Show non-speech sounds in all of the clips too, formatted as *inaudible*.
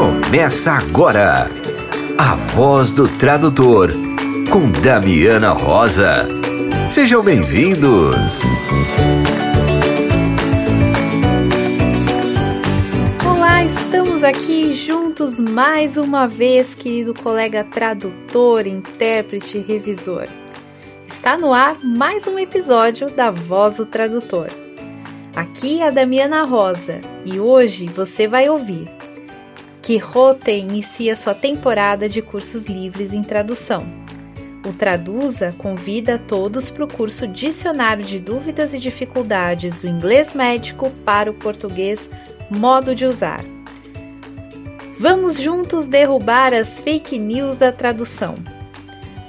Começa agora a voz do tradutor com Damiana Rosa. Sejam bem-vindos. Olá, estamos aqui juntos mais uma vez, querido colega tradutor, intérprete e revisor. Está no ar mais um episódio da Voz do Tradutor. Aqui é a Damiana Rosa e hoje você vai ouvir Quixote inicia sua temporada de cursos livres em tradução. O Traduza convida todos para o curso Dicionário de Dúvidas e Dificuldades do Inglês Médico para o Português Modo de Usar. Vamos juntos derrubar as fake news da tradução.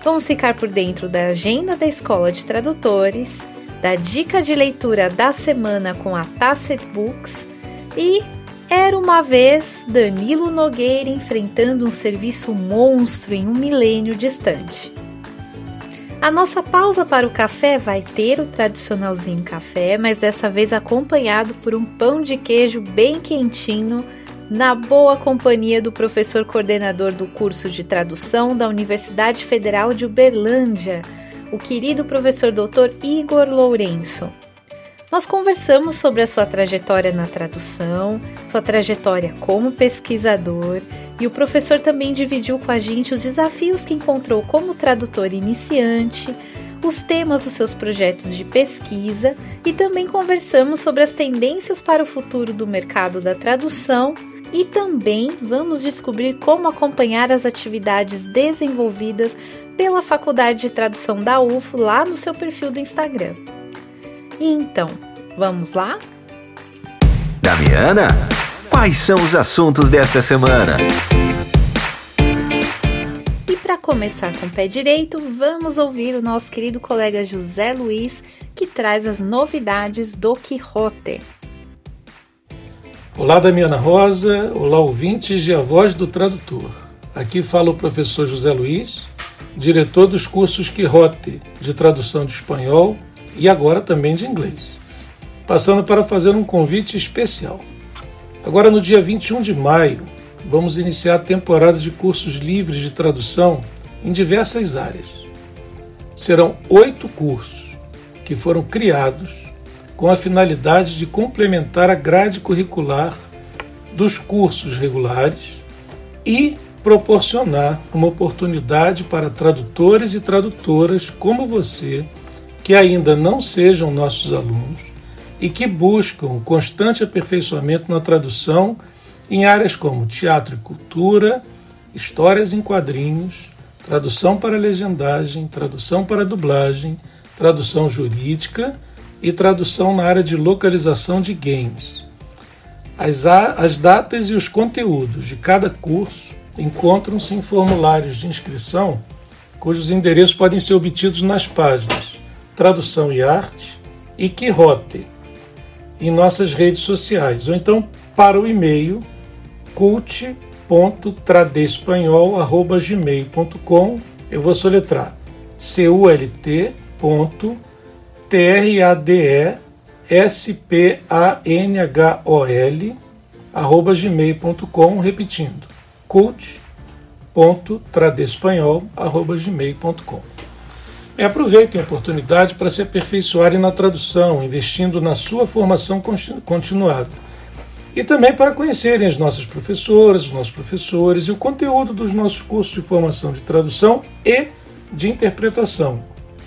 Vamos ficar por dentro da agenda da Escola de Tradutores, da dica de leitura da semana com a Tacit Books e era uma vez Danilo Nogueira enfrentando um serviço monstro em um milênio distante. A nossa pausa para o café vai ter o tradicionalzinho café, mas dessa vez acompanhado por um pão de queijo bem quentinho, na boa companhia do professor coordenador do curso de tradução da Universidade Federal de Uberlândia, o querido professor Dr. Igor Lourenço. Nós conversamos sobre a sua trajetória na tradução, sua trajetória como pesquisador, e o professor também dividiu com a gente os desafios que encontrou como tradutor iniciante, os temas dos seus projetos de pesquisa e também conversamos sobre as tendências para o futuro do mercado da tradução e também vamos descobrir como acompanhar as atividades desenvolvidas pela Faculdade de Tradução da UFO lá no seu perfil do Instagram. Então, vamos lá? Damiana, quais são os assuntos desta semana? E para começar com o pé direito, vamos ouvir o nosso querido colega José Luiz, que traz as novidades do Quixote. Olá, Damiana Rosa. Olá, ouvintes de A Voz do Tradutor. Aqui fala o professor José Luiz, diretor dos cursos Quixote de tradução de espanhol e agora também de inglês. Passando para fazer um convite especial. Agora, no dia 21 de maio, vamos iniciar a temporada de cursos livres de tradução em diversas áreas. Serão oito cursos que foram criados com a finalidade de complementar a grade curricular dos cursos regulares e proporcionar uma oportunidade para tradutores e tradutoras como você que ainda não sejam nossos alunos e que buscam constante aperfeiçoamento na tradução em áreas como teatro e cultura, histórias em quadrinhos, tradução para legendagem, tradução para dublagem, tradução jurídica e tradução na área de localização de games. As, as datas e os conteúdos de cada curso encontram-se em formulários de inscrição, cujos endereços podem ser obtidos nas páginas Tradução e Arte e Quixote em nossas redes sociais, ou então para o e-mail cult.tradespanhol.gmail.com eu vou soletrar c-u-l-t.t-r-a-d-e-s-p-a-n-h-o-l arroba gmail.com repetindo cult.tradespanhol.gmail.com e aproveitem a oportunidade para se aperfeiçoarem na tradução, investindo na sua formação continuada. E também para conhecerem as nossas professoras, os nossos professores e o conteúdo dos nossos cursos de formação de tradução e de interpretação,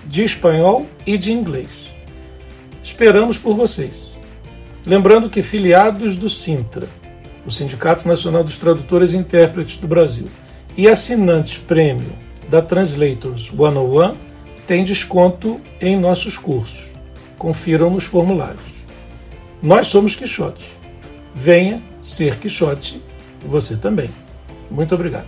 de espanhol e de inglês. Esperamos por vocês. Lembrando que filiados do Sintra, o Sindicato Nacional dos Tradutores e Intérpretes do Brasil, e assinantes prêmio da Translators 101 tem desconto em nossos cursos. Confiram nos formulários. Nós somos Quixote. Venha ser Quixote você também. Muito obrigado.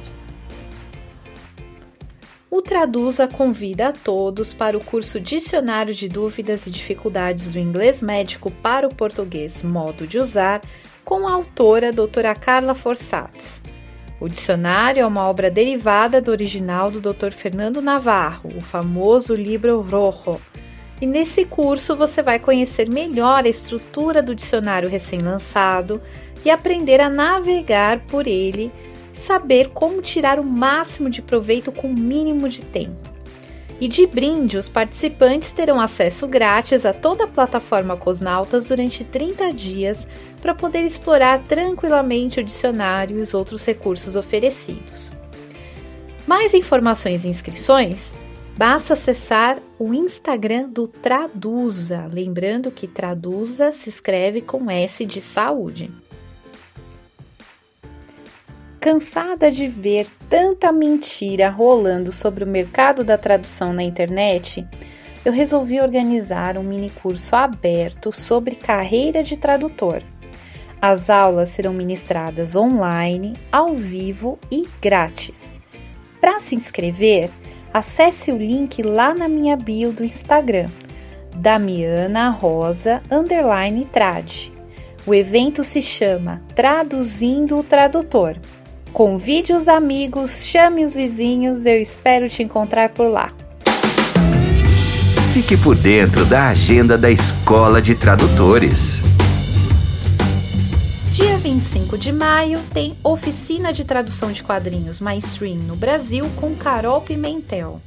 O Traduza convida a todos para o curso Dicionário de Dúvidas e Dificuldades do Inglês Médico para o Português Modo de Usar, com a autora doutora Carla Forsatz. O dicionário é uma obra derivada do original do Dr. Fernando Navarro, o famoso Libro Rojo. E nesse curso você vai conhecer melhor a estrutura do dicionário recém-lançado, e aprender a navegar por ele, saber como tirar o máximo de proveito com o mínimo de tempo. E de brinde, os participantes terão acesso grátis a toda a plataforma Cosnautas durante 30 dias para poder explorar tranquilamente o dicionário e os outros recursos oferecidos. Mais informações e inscrições? Basta acessar o Instagram do Traduza, lembrando que Traduza se escreve com S de saúde. Cansada de ver tanta mentira rolando sobre o mercado da tradução na internet, eu resolvi organizar um mini curso aberto sobre carreira de tradutor. As aulas serão ministradas online, ao vivo e grátis. Para se inscrever, acesse o link lá na minha bio do Instagram, Damiana Rosa underline trad. O evento se chama Traduzindo o Tradutor. Convide os amigos, chame os vizinhos, eu espero te encontrar por lá. Fique por dentro da agenda da Escola de Tradutores. Dia 25 de maio tem oficina de tradução de quadrinhos Mainstream no Brasil com Carol Pimentel.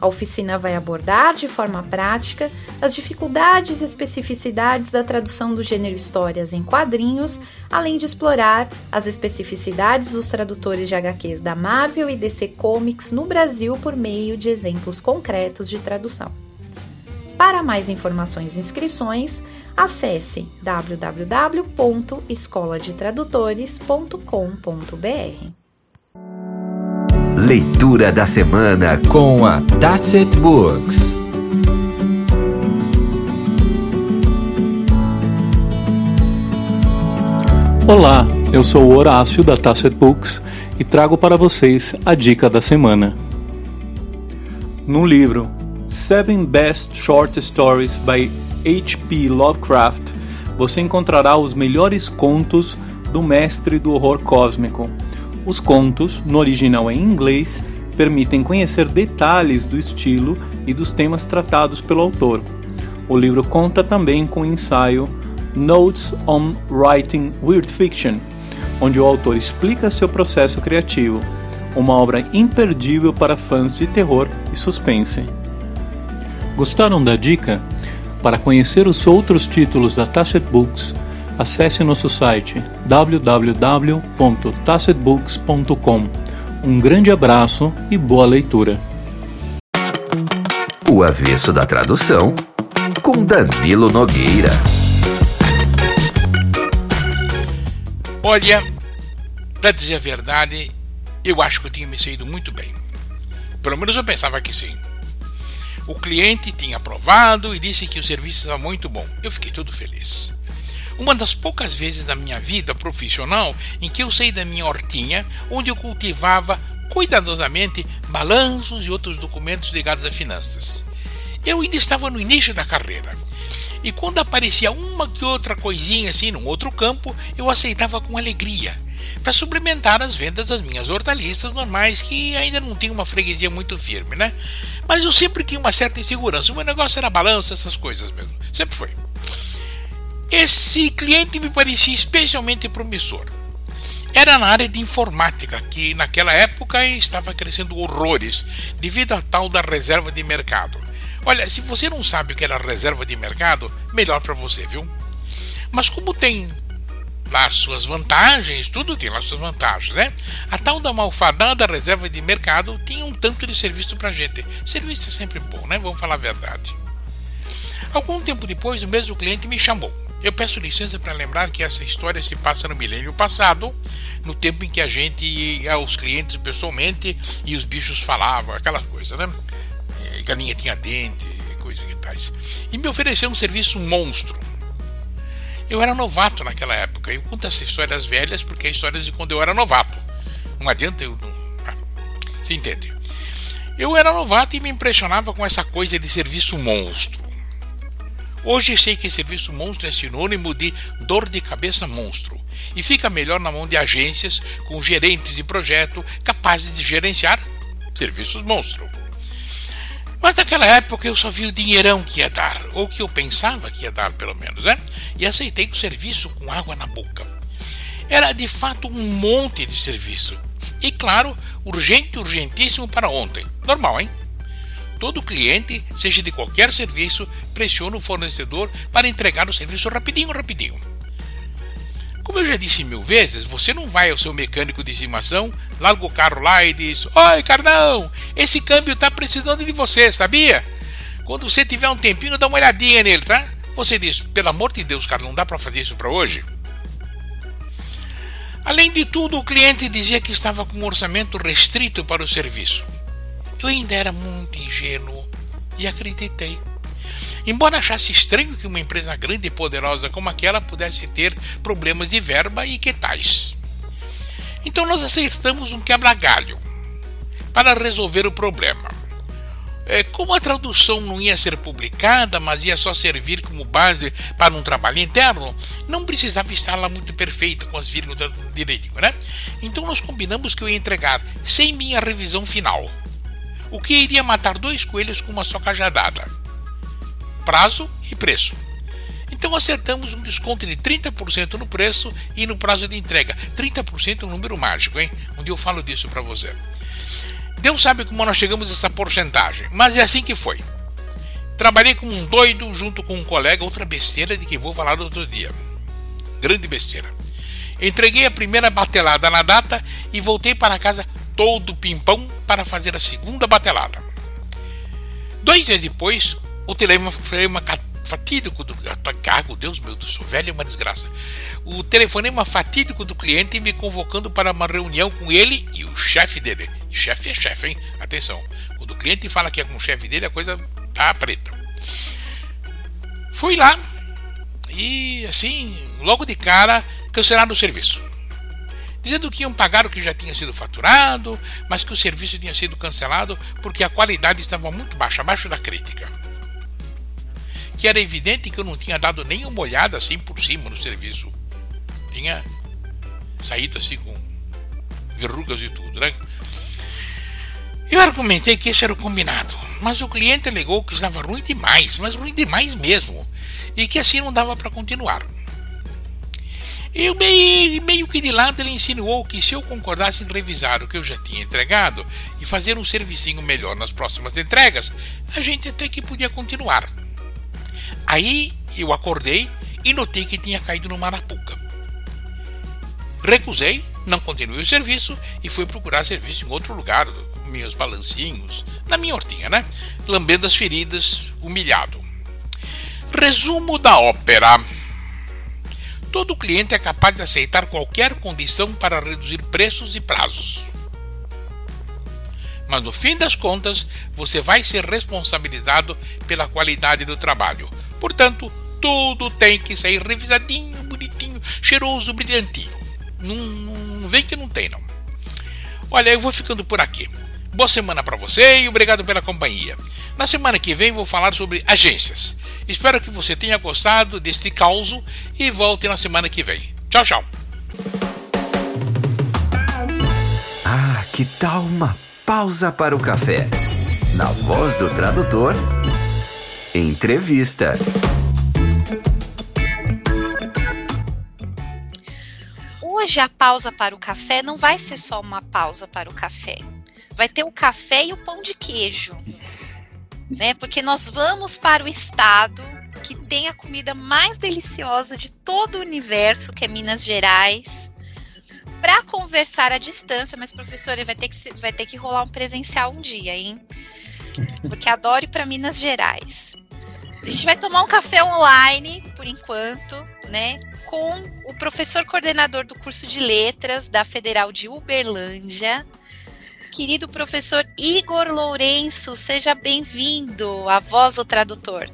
A oficina vai abordar de forma prática as dificuldades e especificidades da tradução do gênero histórias em quadrinhos, além de explorar as especificidades dos tradutores de HQs da Marvel e DC Comics no Brasil por meio de exemplos concretos de tradução. Para mais informações e inscrições, acesse www.escoladetradutores.com.br. Leitura da semana com a Tasset Books. Olá, eu sou o Horácio da Tasset Books e trago para vocês a dica da semana. No livro Seven Best Short Stories by H.P. Lovecraft, você encontrará os melhores contos do mestre do horror cósmico os contos, no original em inglês, permitem conhecer detalhes do estilo e dos temas tratados pelo autor. O livro conta também com o ensaio Notes on Writing Weird Fiction, onde o autor explica seu processo criativo, uma obra imperdível para fãs de terror e suspense. Gostaram da dica? Para conhecer os outros títulos da Tacit Books, acesse nosso site www.tacitbooks.com. Um grande abraço e boa leitura. O avesso da tradução com Danilo Nogueira. Olha, para dizer a verdade, eu acho que eu tinha me saído muito bem. Pelo menos eu pensava que sim. O cliente tinha aprovado e disse que o serviço estava muito bom. Eu fiquei todo feliz. Uma das poucas vezes na minha vida profissional em que eu saí da minha hortinha, onde eu cultivava cuidadosamente balanços e outros documentos ligados a finanças. Eu ainda estava no início da carreira. E quando aparecia uma que outra coisinha assim num outro campo, eu aceitava com alegria, para suplementar as vendas das minhas hortaliças normais, que ainda não tinha uma freguesia muito firme, né? Mas eu sempre tinha uma certa insegurança. O meu negócio era balança, essas coisas mesmo. Sempre foi. Esse cliente me parecia especialmente promissor. Era na área de informática, que naquela época estava crescendo horrores devido à tal da reserva de mercado. Olha, se você não sabe o que era reserva de mercado, melhor para você, viu? Mas como tem lá suas vantagens, tudo tem lá suas vantagens, né? A tal da malfadada reserva de mercado tinha um tanto de serviço pra gente. Serviço é sempre bom, né? Vamos falar a verdade. Algum tempo depois, o mesmo cliente me chamou eu peço licença para lembrar que essa história se passa no milênio passado, no tempo em que a gente ia aos clientes pessoalmente e os bichos falavam, aquela coisa, né? E galinha tinha dente, coisa que tais. E me ofereceu um serviço monstro. Eu era novato naquela época. Eu conto essa história das velhas porque é história de quando eu era novato. Não adianta eu não. Ah, se entende? Eu era novato e me impressionava com essa coisa de serviço monstro. Hoje sei que serviço monstro é sinônimo de dor de cabeça monstro e fica melhor na mão de agências com gerentes de projeto capazes de gerenciar serviços monstro. Mas naquela época eu só vi o dinheirão que ia dar, ou que eu pensava que ia dar pelo menos, né? E aceitei o serviço com água na boca. Era de fato um monte de serviço. E claro, urgente, urgentíssimo para ontem. Normal, hein? Todo cliente, seja de qualquer serviço, pressiona o fornecedor para entregar o serviço rapidinho, rapidinho. Como eu já disse mil vezes, você não vai ao seu mecânico de estimação, larga o carro lá e diz: Oi, Carnão, esse câmbio está precisando de você, sabia? Quando você tiver um tempinho, dá uma olhadinha nele, tá? Você diz: Pelo amor de Deus, cara, não dá para fazer isso para hoje? Além de tudo, o cliente dizia que estava com um orçamento restrito para o serviço. Eu ainda era muito ingênuo e acreditei. Embora achasse estranho que uma empresa grande e poderosa como aquela pudesse ter problemas de verba e que tais. Então nós aceitamos um quebra-galho para resolver o problema. É, como a tradução não ia ser publicada, mas ia só servir como base para um trabalho interno, não precisava estar lá muito perfeita com as vírgulas direitinho, né? Então nós combinamos que eu ia entregar sem minha revisão final o que iria matar dois coelhos com uma só cajadada: prazo e preço. Então acertamos um desconto de 30% no preço e no prazo de entrega. 30% é um número mágico, hein? Um dia eu falo disso para você. Deus sabe como nós chegamos a essa porcentagem, mas é assim que foi. Trabalhei como um doido junto com um colega, outra besteira de que vou falar no outro dia. Grande besteira. Entreguei a primeira batelada na data e voltei para casa todo pimpão para fazer a segunda batelada. Dois dias depois, o telefonema fatídico do cargo, Deus meu do céu, velho é uma desgraça. O telefonema fatídico do cliente me convocando para uma reunião com ele e o chefe dele. Chefe é chefe, hein? Atenção. Quando o cliente fala que é com o chefe dele, a coisa tá preta. Fui lá e assim, logo de cara, cancelaram o serviço dizendo que iam pagar o que já tinha sido faturado, mas que o serviço tinha sido cancelado porque a qualidade estava muito baixa, abaixo da crítica. Que era evidente que eu não tinha dado nem uma olhada assim por cima no serviço. Tinha saído assim com verrugas e tudo, né? Eu argumentei que esse era o combinado, mas o cliente alegou que estava ruim demais, mas ruim demais mesmo, e que assim não dava para continuar. Eu meio, meio que de lado ele insinuou que se eu concordasse em revisar o que eu já tinha entregado e fazer um servicinho melhor nas próximas entregas, a gente até que podia continuar. Aí eu acordei e notei que tinha caído no Marapuca. Recusei, não continuei o serviço e fui procurar serviço em outro lugar, meus balancinhos, na minha hortinha, né? Lambendo as feridas, humilhado. Resumo da ópera. Todo cliente é capaz de aceitar qualquer condição para reduzir preços e prazos. Mas no fim das contas, você vai ser responsabilizado pela qualidade do trabalho. Portanto, tudo tem que sair revisadinho, bonitinho, cheiroso, brilhantinho. Não, não vem que não tem, não. Olha, eu vou ficando por aqui. Boa semana para você e obrigado pela companhia. Na semana que vem vou falar sobre agências. Espero que você tenha gostado deste caos e volte na semana que vem. Tchau, tchau. Ah, que tal uma pausa para o café? Na voz do tradutor, entrevista. Hoje a pausa para o café não vai ser só uma pausa para o café. Vai ter o café e o pão de queijo né? Porque nós vamos para o estado que tem a comida mais deliciosa de todo o universo, que é Minas Gerais, para conversar à distância. Mas professora, vai ter que vai ter que rolar um presencial um dia, hein? Porque adoro ir para Minas Gerais. A gente vai tomar um café online, por enquanto, né? Com o professor coordenador do curso de letras da Federal de Uberlândia, querido professor Igor Lourenço. Seja bem-vindo à Voz do Tradutor.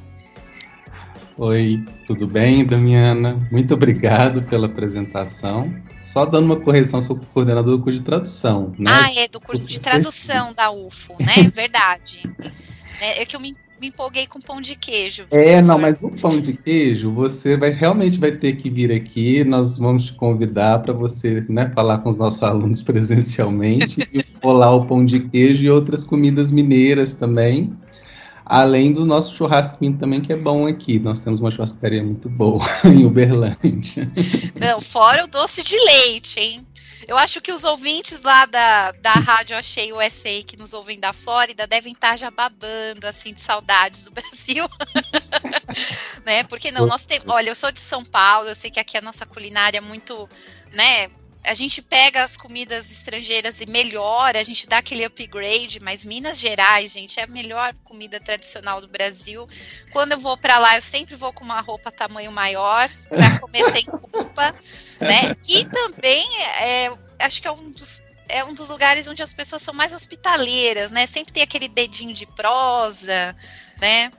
Oi, tudo bem, Damiana? Muito obrigado pela apresentação. Só dando uma correção, sou coordenador do curso de tradução. Né? Ah, é do curso de tradução da UFO, né? Verdade. *laughs* É, é que eu me me empolguei com pão de queijo. É, não, mas o pão de queijo, você vai realmente vai ter que vir aqui. Nós vamos te convidar para você, né, falar com os nossos alunos *laughs* presencialmente e rolar o pão de queijo e outras comidas mineiras também. Além do nosso churrasquinho também, que é bom aqui. Nós temos uma churrascaria muito boa *laughs* em Uberlândia. Não, fora o doce de leite, hein? Eu acho que os ouvintes lá da, da Rádio Achei USA, que nos ouvem da Flórida, devem estar já babando, assim, de saudades do *laughs* Brasil. né? Porque não, nós temos. Olha, eu sou de São Paulo, eu sei que aqui a nossa culinária é muito, né? A gente pega as comidas estrangeiras e melhora, a gente dá aquele upgrade, mas Minas Gerais, gente, é a melhor comida tradicional do Brasil. Quando eu vou para lá, eu sempre vou com uma roupa tamanho maior para comer sem *laughs* culpa, né? E também é, acho que é um dos é um dos lugares onde as pessoas são mais hospitaleiras, né? Sempre tem aquele dedinho de prosa, né?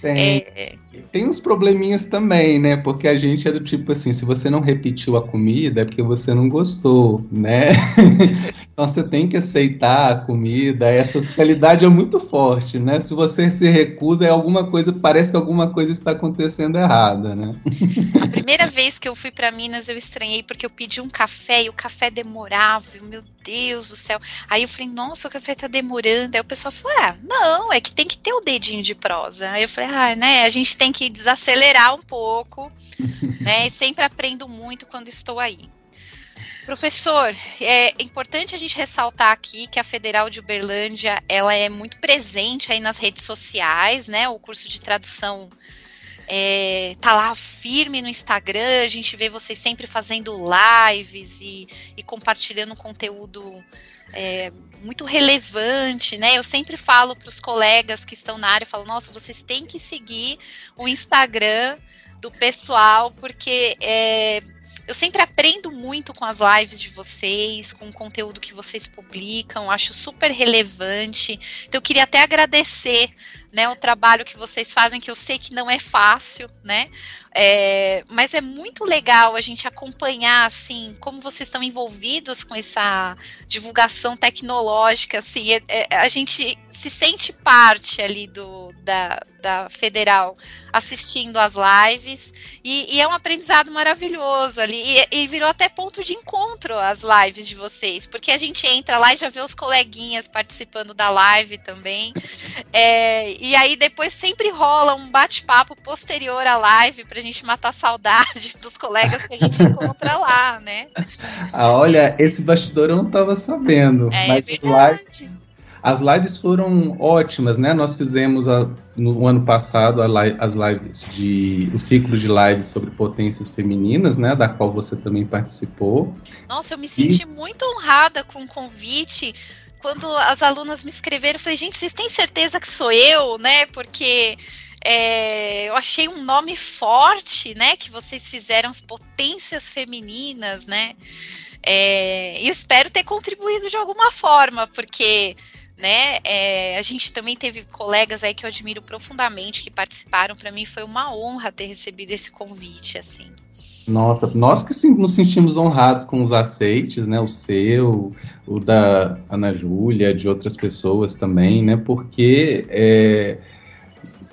Tem, é... tem uns probleminhas também, né? Porque a gente é do tipo assim, se você não repetiu a comida é porque você não gostou, né? *laughs* então você tem que aceitar a comida, essa hospitalidade é muito forte, né? Se você se recusa, é alguma coisa, parece que alguma coisa está acontecendo errada, né? A primeira vez que eu fui para Minas, eu estranhei porque eu pedi um café e o café demorava, e, meu Deus do céu. Aí eu falei, nossa, o café tá demorando. Aí o pessoal falou, ah, não, é que tem que ter o dedinho de prosa. Aí eu falei, ah, né, a gente tem que desacelerar um pouco, *laughs* né, e sempre aprendo muito quando estou aí. Professor, é importante a gente ressaltar aqui que a Federal de Uberlândia, ela é muito presente aí nas redes sociais, né, o curso de tradução é, tá lá firme no Instagram, a gente vê vocês sempre fazendo lives e, e compartilhando conteúdo é, muito relevante, né? Eu sempre falo para os colegas que estão na área, falo, nossa, vocês têm que seguir o Instagram do pessoal, porque é, eu sempre aprendo muito com as lives de vocês, com o conteúdo que vocês publicam, acho super relevante. Então eu queria até agradecer né, o trabalho que vocês fazem, que eu sei que não é fácil, né? É, mas é muito legal a gente acompanhar assim como vocês estão envolvidos com essa divulgação tecnológica, assim, é, é, a gente se sente parte ali do da, da federal assistindo as lives e, e é um aprendizado maravilhoso ali e, e, virou até ponto de encontro as lives de vocês, porque a gente entra lá e já vê os coleguinhas participando da live também, é, e aí depois sempre rola um bate-papo posterior à live para a gente matar saudade dos colegas que a gente encontra lá, né? Ah, olha, esse bastidor eu não estava sabendo, é, mas é verdade. As lives foram ótimas, né? Nós fizemos a, no ano passado as lives de o ciclo de lives sobre potências femininas, né? Da qual você também participou. Nossa, eu me senti e... muito honrada com o convite. Quando as alunas me escreveram, eu falei, gente, vocês têm certeza que sou eu, né? Porque é, eu achei um nome forte, né? Que vocês fizeram as potências femininas, né? É, e eu espero ter contribuído de alguma forma, porque né? É, a gente também teve colegas aí que eu admiro profundamente que participaram. Para mim foi uma honra ter recebido esse convite, assim. Nossa, nós que nos sentimos honrados com os aceites, né? O seu, o da Ana Júlia, de outras pessoas também, né? Porque é,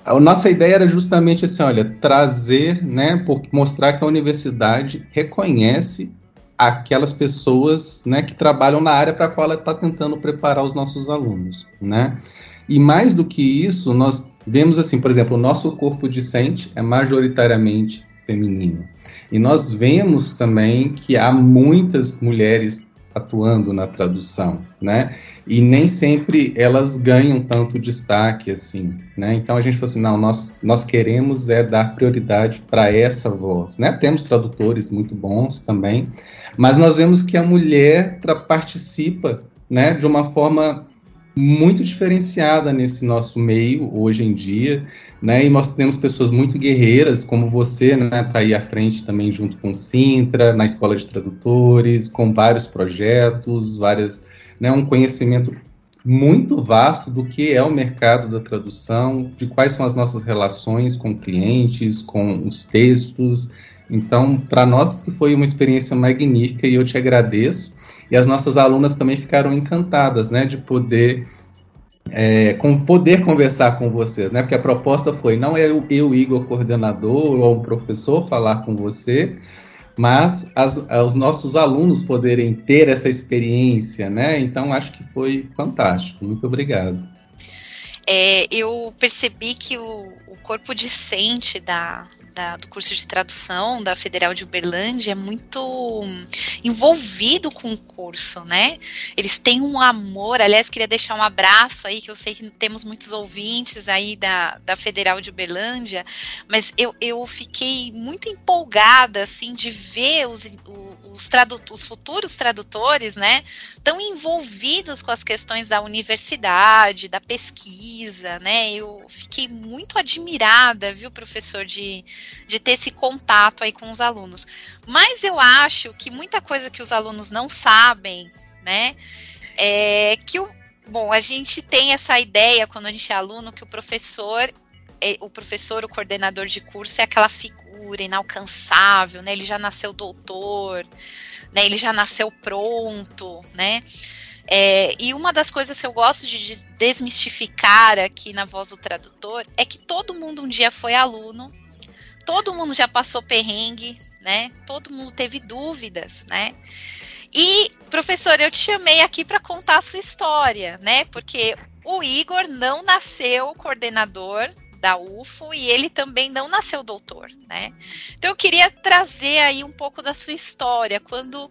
a nossa ideia era justamente assim, olha, trazer, né? Por, mostrar que a universidade reconhece aquelas pessoas né, que trabalham na área para a qual ela está tentando preparar os nossos alunos. Né? E mais do que isso, nós vemos assim, por exemplo, o nosso corpo discente é majoritariamente feminino. E nós vemos também que há muitas mulheres atuando na tradução, né? E nem sempre elas ganham tanto destaque assim, né? Então a gente falou assim, não, nós, nós queremos é dar prioridade para essa voz, né? Temos tradutores muito bons também, mas nós vemos que a mulher participa né, de uma forma muito diferenciada nesse nosso meio hoje em dia, né? E nós temos pessoas muito guerreiras, como você, né? Tá aí à frente também junto com Sintra, na escola de tradutores, com vários projetos, várias, né? Um conhecimento muito vasto do que é o mercado da tradução, de quais são as nossas relações com clientes, com os textos, então, para nós foi uma experiência magnífica e eu te agradeço. E as nossas alunas também ficaram encantadas, né, de poder é, com poder conversar com vocês, né? Porque a proposta foi não é eu, eu Igor, coordenador ou um professor falar com você, mas as, os nossos alunos poderem ter essa experiência, né? Então acho que foi fantástico. Muito obrigado. É, eu percebi que o, o corpo discente da, da, do curso de tradução da Federal de Uberlândia é muito envolvido com o curso, né? Eles têm um amor. Aliás, queria deixar um abraço aí, que eu sei que temos muitos ouvintes aí da, da Federal de Uberlândia, mas eu, eu fiquei muito empolgada, assim, de ver os, os, os futuros tradutores, né, tão envolvidos com as questões da universidade, da pesquisa, né? Eu fiquei muito admirada, viu, professor, de de ter esse contato aí com os alunos. Mas eu acho que muita coisa que os alunos não sabem, né, é que o bom, a gente tem essa ideia quando a gente é aluno que o professor é, o professor, o coordenador de curso é aquela figura inalcançável, né? Ele já nasceu doutor, né? Ele já nasceu pronto, né? É, e uma das coisas que eu gosto de desmistificar aqui na voz do tradutor é que todo mundo um dia foi aluno todo mundo já passou perrengue, né? Todo mundo teve dúvidas, né? E, professor, eu te chamei aqui para contar a sua história, né? Porque o Igor não nasceu coordenador da UFO e ele também não nasceu doutor, né? Então eu queria trazer aí um pouco da sua história, quando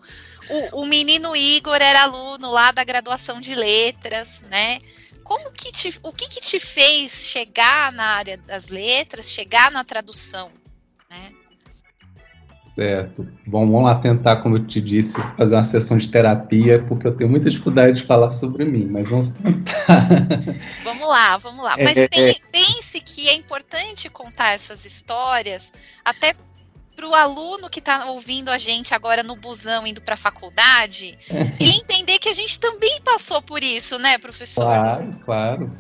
o, o menino Igor era aluno lá da graduação de letras, né? Como que te, o que, que te fez chegar na área das letras, chegar na tradução? né? Certo. Bom, vamos lá tentar, como eu te disse, fazer uma sessão de terapia, porque eu tenho muita dificuldade de falar sobre mim, mas vamos tentar. *laughs* Vamos lá, vamos lá. Mas é, pense que é importante contar essas histórias, até para o aluno que está ouvindo a gente agora no busão indo para a faculdade, e entender que a gente também passou por isso, né, professor? Claro, claro.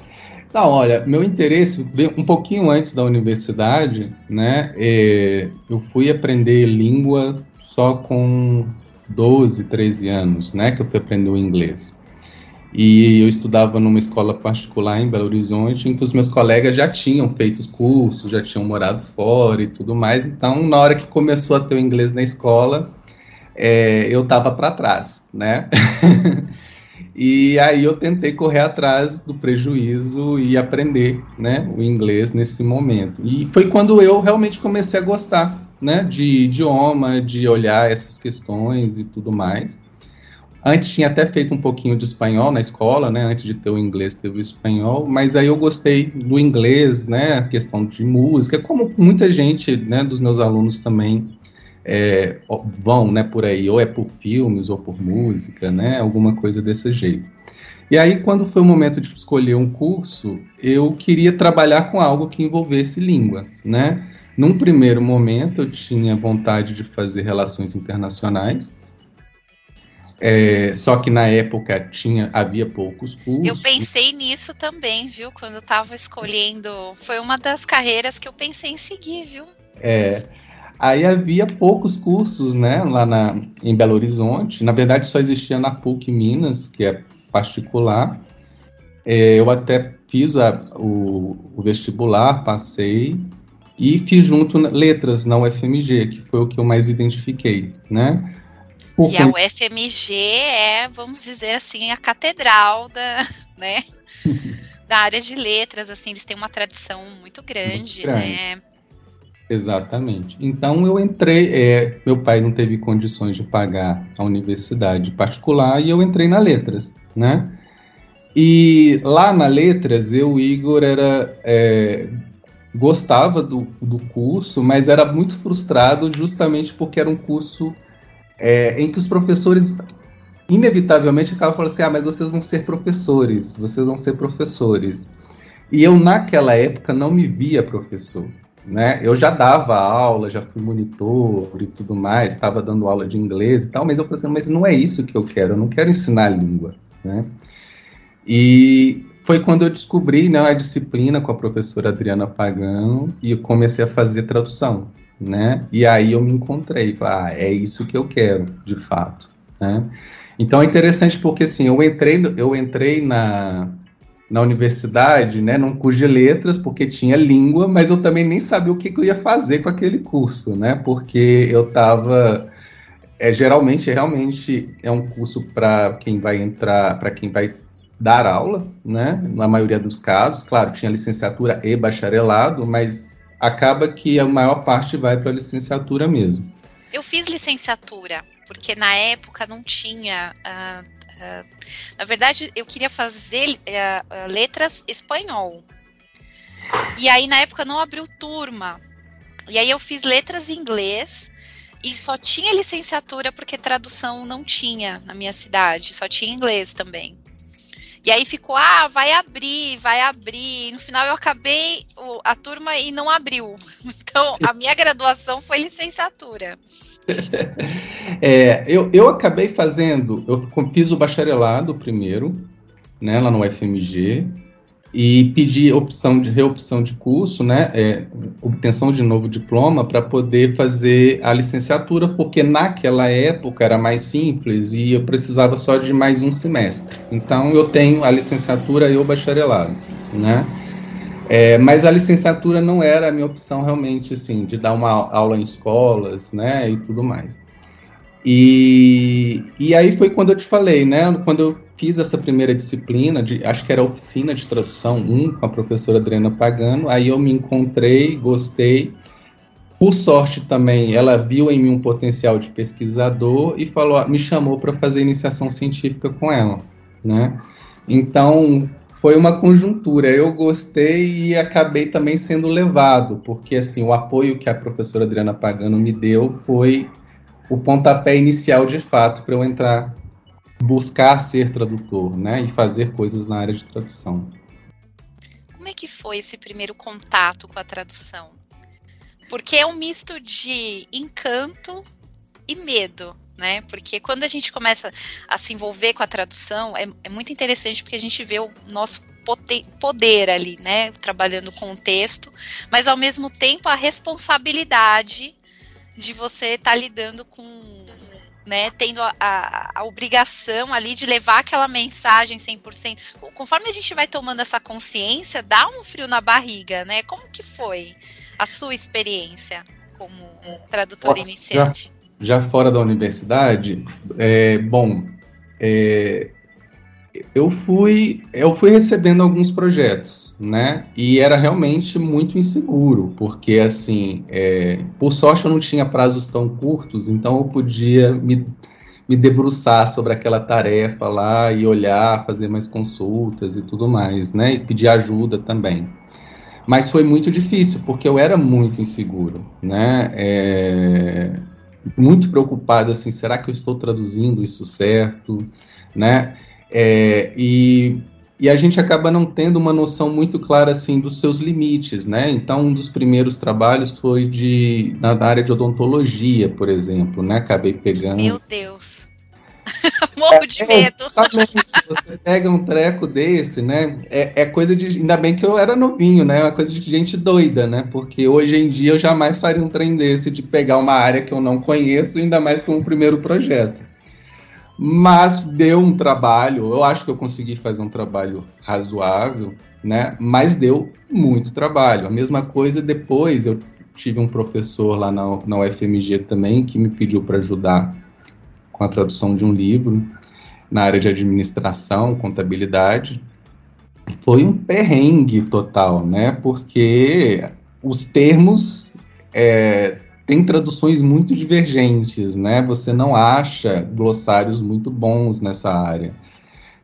Não, olha, meu interesse veio um pouquinho antes da universidade, né? É, eu fui aprender língua só com 12, 13 anos, né? Que eu fui aprender o inglês. E eu estudava numa escola particular em Belo Horizonte, em que os meus colegas já tinham feito os cursos, já tinham morado fora e tudo mais. Então, na hora que começou a ter o inglês na escola, é, eu estava para trás, né? *laughs* E aí eu tentei correr atrás do prejuízo e aprender, né, o inglês nesse momento. E foi quando eu realmente comecei a gostar, né, de idioma, de olhar essas questões e tudo mais. Antes tinha até feito um pouquinho de espanhol na escola, né? Antes de ter o inglês, teve o espanhol, mas aí eu gostei do inglês, né? A questão de música, como muita gente, né, dos meus alunos também é, vão né, por aí, ou é por filmes ou por música, né, alguma coisa desse jeito. E aí, quando foi o momento de escolher um curso, eu queria trabalhar com algo que envolvesse língua, né? Num primeiro momento, eu tinha vontade de fazer relações internacionais, é, só que na época tinha havia poucos cursos. Eu pensei nisso também, viu? Quando eu estava escolhendo, foi uma das carreiras que eu pensei em seguir, viu? É. Aí havia poucos cursos, né, lá na, em Belo Horizonte. Na verdade, só existia na PUC Minas, que é particular. É, eu até fiz a, o, o, vestibular, passei e fiz junto letras na UFMG, que foi o que eu mais identifiquei, né? Por e a UFMG é, vamos dizer assim, a catedral da, *laughs* né, *laughs* da área de letras, assim, eles têm uma tradição muito grande, muito grande. né? Exatamente. Então eu entrei, é, meu pai não teve condições de pagar a universidade particular e eu entrei na Letras, né? E lá na Letras, eu, Igor, era é, gostava do, do curso, mas era muito frustrado justamente porque era um curso é, em que os professores inevitavelmente acabavam falando assim, ah, mas vocês vão ser professores, vocês vão ser professores. E eu naquela época não me via professor né? Eu já dava aula, já fui monitor e tudo mais, estava dando aula de inglês e tal, mas eu falei assim, mas não é isso que eu quero, eu não quero ensinar língua, né? E foi quando eu descobri né, a disciplina com a professora Adriana Pagano e comecei a fazer tradução, né? E aí eu me encontrei, ah, é isso que eu quero, de fato, né? Então é interessante porque assim, eu entrei, eu entrei na, na universidade, né, num curso de letras, porque tinha língua, mas eu também nem sabia o que, que eu ia fazer com aquele curso, né, porque eu estava é, geralmente, realmente é um curso para quem vai entrar, para quem vai dar aula, né? Na maioria dos casos, claro, tinha licenciatura e bacharelado, mas acaba que a maior parte vai para a licenciatura mesmo. Eu fiz licenciatura, porque na época não tinha. Uh, na verdade, eu queria fazer uh, letras espanhol. E aí, na época, não abriu turma. E aí, eu fiz letras em inglês e só tinha licenciatura porque tradução não tinha na minha cidade, só tinha inglês também. E aí ficou, ah, vai abrir, vai abrir. No final eu acabei a turma e não abriu. *laughs* Então a minha graduação foi licenciatura. *laughs* é, eu, eu acabei fazendo, eu fiz o bacharelado primeiro, né, lá no UFMG e pedir opção de reopção de curso, né, é, obtenção de novo diploma para poder fazer a licenciatura, porque naquela época era mais simples e eu precisava só de mais um semestre. Então eu tenho a licenciatura e o bacharelado, né? É, mas a licenciatura não era a minha opção realmente, assim, de dar uma aula em escolas, né, e tudo mais. E, e aí foi quando eu te falei, né, quando eu fiz essa primeira disciplina, de, acho que era oficina de tradução 1 com a professora Adriana Pagano, aí eu me encontrei, gostei. Por sorte também, ela viu em mim um potencial de pesquisador e falou, me chamou para fazer iniciação científica com ela, né? Então, foi uma conjuntura. Eu gostei e acabei também sendo levado, porque assim, o apoio que a professora Adriana Pagano me deu foi o pontapé inicial de fato para eu entrar buscar ser tradutor, né, e fazer coisas na área de tradução. Como é que foi esse primeiro contato com a tradução? Porque é um misto de encanto e medo, né? Porque quando a gente começa a se envolver com a tradução, é, é muito interessante porque a gente vê o nosso poder ali, né? Trabalhando com o texto, mas ao mesmo tempo a responsabilidade de você estar tá lidando com né, tendo a, a, a, obrigação ali de levar aquela mensagem 100%. Conforme a gente vai tomando essa consciência, dá um frio na barriga, né? Como que foi a sua experiência como tradutor iniciante? Já, fora da universidade, é, bom, é, eu fui eu fui recebendo alguns projetos, né? E era realmente muito inseguro, porque assim, é, por sorte eu não tinha prazos tão curtos, então eu podia me, me debruçar sobre aquela tarefa lá e olhar, fazer mais consultas e tudo mais, né? E pedir ajuda também. Mas foi muito difícil, porque eu era muito inseguro, né? É, muito preocupado, assim, será que eu estou traduzindo isso certo, né? É, e, e a gente acaba não tendo uma noção muito clara assim dos seus limites, né? Então, um dos primeiros trabalhos foi de na área de odontologia, por exemplo, né? Acabei pegando. Meu Deus. Morro de é, medo. *laughs* Você pega um treco desse, né? É, é, coisa de. Ainda bem que eu era novinho, né? É uma coisa de gente doida, né? Porque hoje em dia eu jamais faria um trem desse de pegar uma área que eu não conheço, ainda mais como primeiro projeto. Mas deu um trabalho, eu acho que eu consegui fazer um trabalho razoável, né? Mas deu muito trabalho. A mesma coisa depois, eu tive um professor lá na, na UFMG também que me pediu para ajudar com a tradução de um livro na área de administração, contabilidade. Foi um perrengue total, né? Porque os termos é, tem traduções muito divergentes, né? Você não acha glossários muito bons nessa área.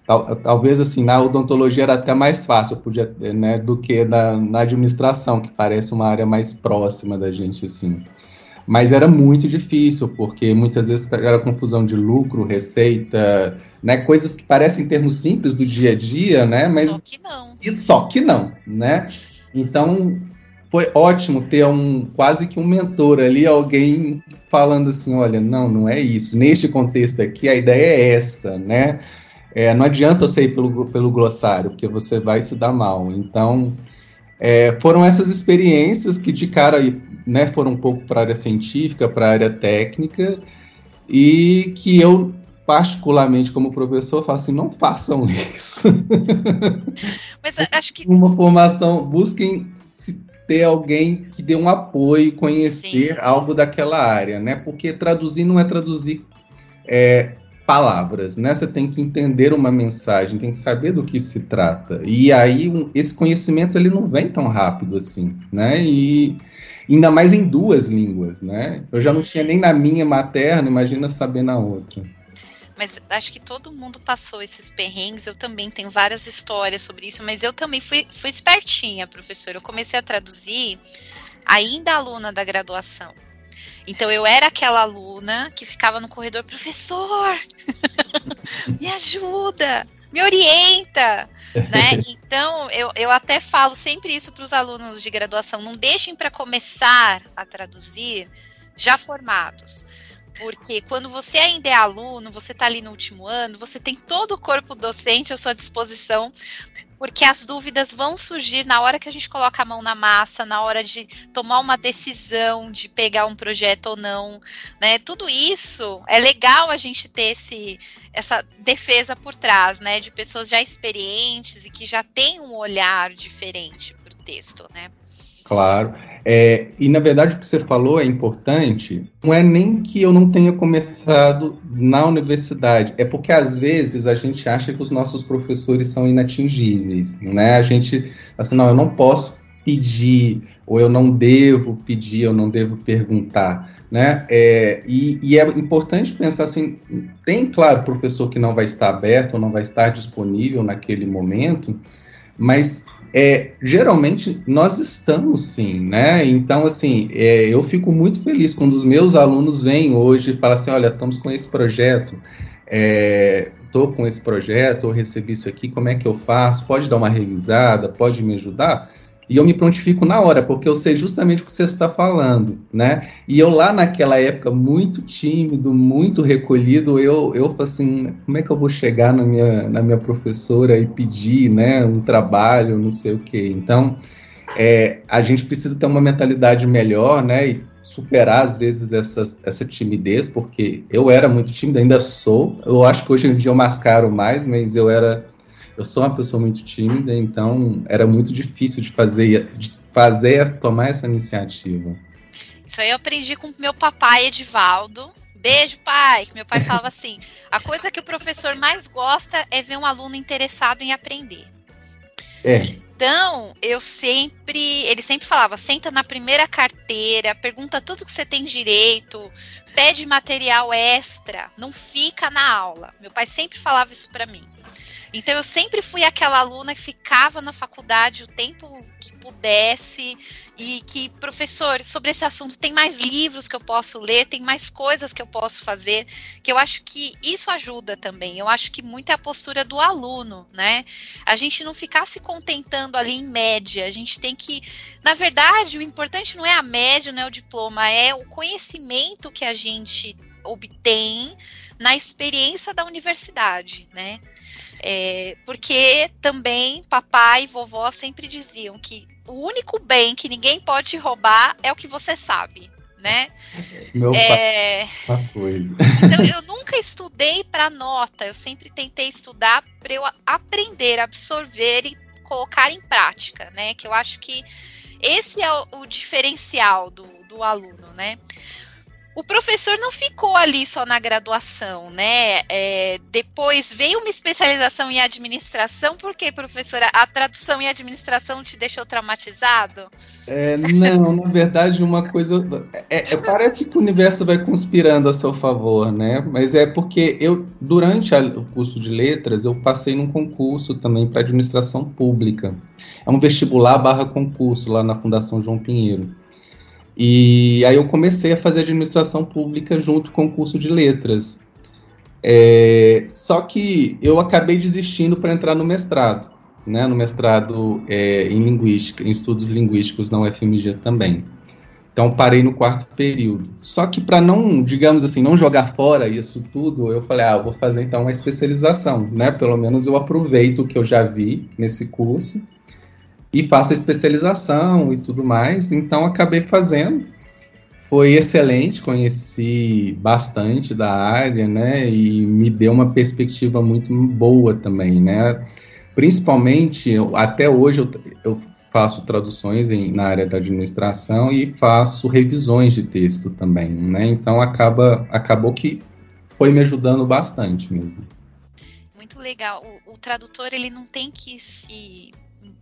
Tal, talvez assim na odontologia era até mais fácil, podia, né, do que na, na, administração, que parece uma área mais próxima da gente assim. Mas era muito difícil, porque muitas vezes era confusão de lucro, receita, né, coisas que parecem termos simples do dia a dia, né, mas só que não. Só que não, né? Então foi ótimo ter um quase que um mentor ali, alguém falando assim, olha, não, não é isso. Neste contexto aqui, a ideia é essa, né? É, não adianta você ir pelo, pelo glossário, porque você vai se dar mal. Então, é, foram essas experiências que de cara né, foram um pouco para a área científica, para a área técnica, e que eu, particularmente como professor, falo assim, não façam *laughs* isso. Mas acho que... Uma formação, busquem ter alguém que dê um apoio, conhecer Sim. algo daquela área, né? Porque traduzir não é traduzir é, palavras, né? Você tem que entender uma mensagem, tem que saber do que se trata. E aí um, esse conhecimento ele não vem tão rápido assim, né? E ainda mais em duas línguas, né? Eu já não tinha nem na minha materna, imagina saber na outra. Mas acho que todo mundo passou esses perrengues. Eu também tenho várias histórias sobre isso, mas eu também fui, fui espertinha, professor. Eu comecei a traduzir ainda aluna da graduação. Então eu era aquela aluna que ficava no corredor, professor, *laughs* me ajuda, me orienta, né? *laughs* Então eu, eu até falo sempre isso para os alunos de graduação, não deixem para começar a traduzir já formados. Porque quando você ainda é aluno, você está ali no último ano, você tem todo o corpo docente à sua disposição porque as dúvidas vão surgir na hora que a gente coloca a mão na massa, na hora de tomar uma decisão de pegar um projeto ou não, né? Tudo isso é legal a gente ter esse, essa defesa por trás, né? De pessoas já experientes e que já têm um olhar diferente para o texto, né? Claro. É, e na verdade o que você falou é importante. Não é nem que eu não tenha começado na universidade, é porque às vezes a gente acha que os nossos professores são inatingíveis, né? A gente, assim, não, eu não posso pedir, ou eu não devo pedir, eu não devo perguntar, né? É, e, e, é importante pensar assim, tem claro professor que não vai estar aberto, ou não vai estar disponível naquele momento, mas é, geralmente nós estamos sim, né? Então, assim, é, eu fico muito feliz quando os meus alunos vêm hoje e falam assim: olha, estamos com esse projeto, estou é, com esse projeto, eu recebi isso aqui, como é que eu faço? Pode dar uma revisada, pode me ajudar? E eu me prontifico na hora, porque eu sei justamente o que você está falando, né? E eu lá naquela época, muito tímido, muito recolhido, eu, eu assim, como é que eu vou chegar na minha, na minha professora e pedir, né, um trabalho, não sei o quê. Então, é, a gente precisa ter uma mentalidade melhor, né, e superar às vezes essa, essa timidez, porque eu era muito tímido, ainda sou. Eu acho que hoje em dia eu mascaro mais, mas eu era eu sou uma pessoa muito tímida, então era muito difícil de fazer, de fazer, tomar essa iniciativa. Isso aí eu aprendi com meu papai Edivaldo. Beijo, pai. Meu pai *laughs* falava assim: a coisa que o professor mais gosta é ver um aluno interessado em aprender. É. Então, eu sempre, ele sempre falava, senta na primeira carteira, pergunta tudo que você tem direito, pede material extra, não fica na aula. Meu pai sempre falava isso para mim. Então eu sempre fui aquela aluna que ficava na faculdade o tempo que pudesse e que, professor, sobre esse assunto tem mais livros que eu posso ler, tem mais coisas que eu posso fazer, que eu acho que isso ajuda também. Eu acho que muito é a postura do aluno, né? A gente não ficar se contentando ali em média, a gente tem que, na verdade, o importante não é a média, não é o diploma, é o conhecimento que a gente obtém na experiência da universidade, né? É, porque também papai e vovó sempre diziam que o único bem que ninguém pode roubar é o que você sabe, né? Meu é... coisa. Então eu nunca estudei para nota, eu sempre tentei estudar para eu aprender, absorver e colocar em prática, né? Que eu acho que esse é o, o diferencial do, do aluno, né? O professor não ficou ali só na graduação, né? É, depois veio uma especialização em administração, porque, professora, a tradução em administração te deixou traumatizado? É, não, *laughs* na verdade, uma coisa. É, é, parece que o universo vai conspirando a seu favor, né? Mas é porque eu, durante a, o curso de letras, eu passei num concurso também para administração pública. É um vestibular barra concurso lá na Fundação João Pinheiro. E aí eu comecei a fazer administração pública junto com o curso de letras. É, só que eu acabei desistindo para entrar no mestrado, né, no mestrado é, em linguística, em estudos linguísticos na UFMG também. Então parei no quarto período. Só que para não, digamos assim, não jogar fora isso tudo, eu falei, ah, vou fazer então uma especialização, né? Pelo menos eu aproveito o que eu já vi nesse curso e faço especialização e tudo mais. Então acabei fazendo. Foi excelente, conheci bastante da área, né? E me deu uma perspectiva muito boa também, né? Principalmente, até hoje eu, eu faço traduções em, na área da administração e faço revisões de texto também, né? Então acaba, acabou que foi me ajudando bastante mesmo. Muito legal. O, o tradutor ele não tem que se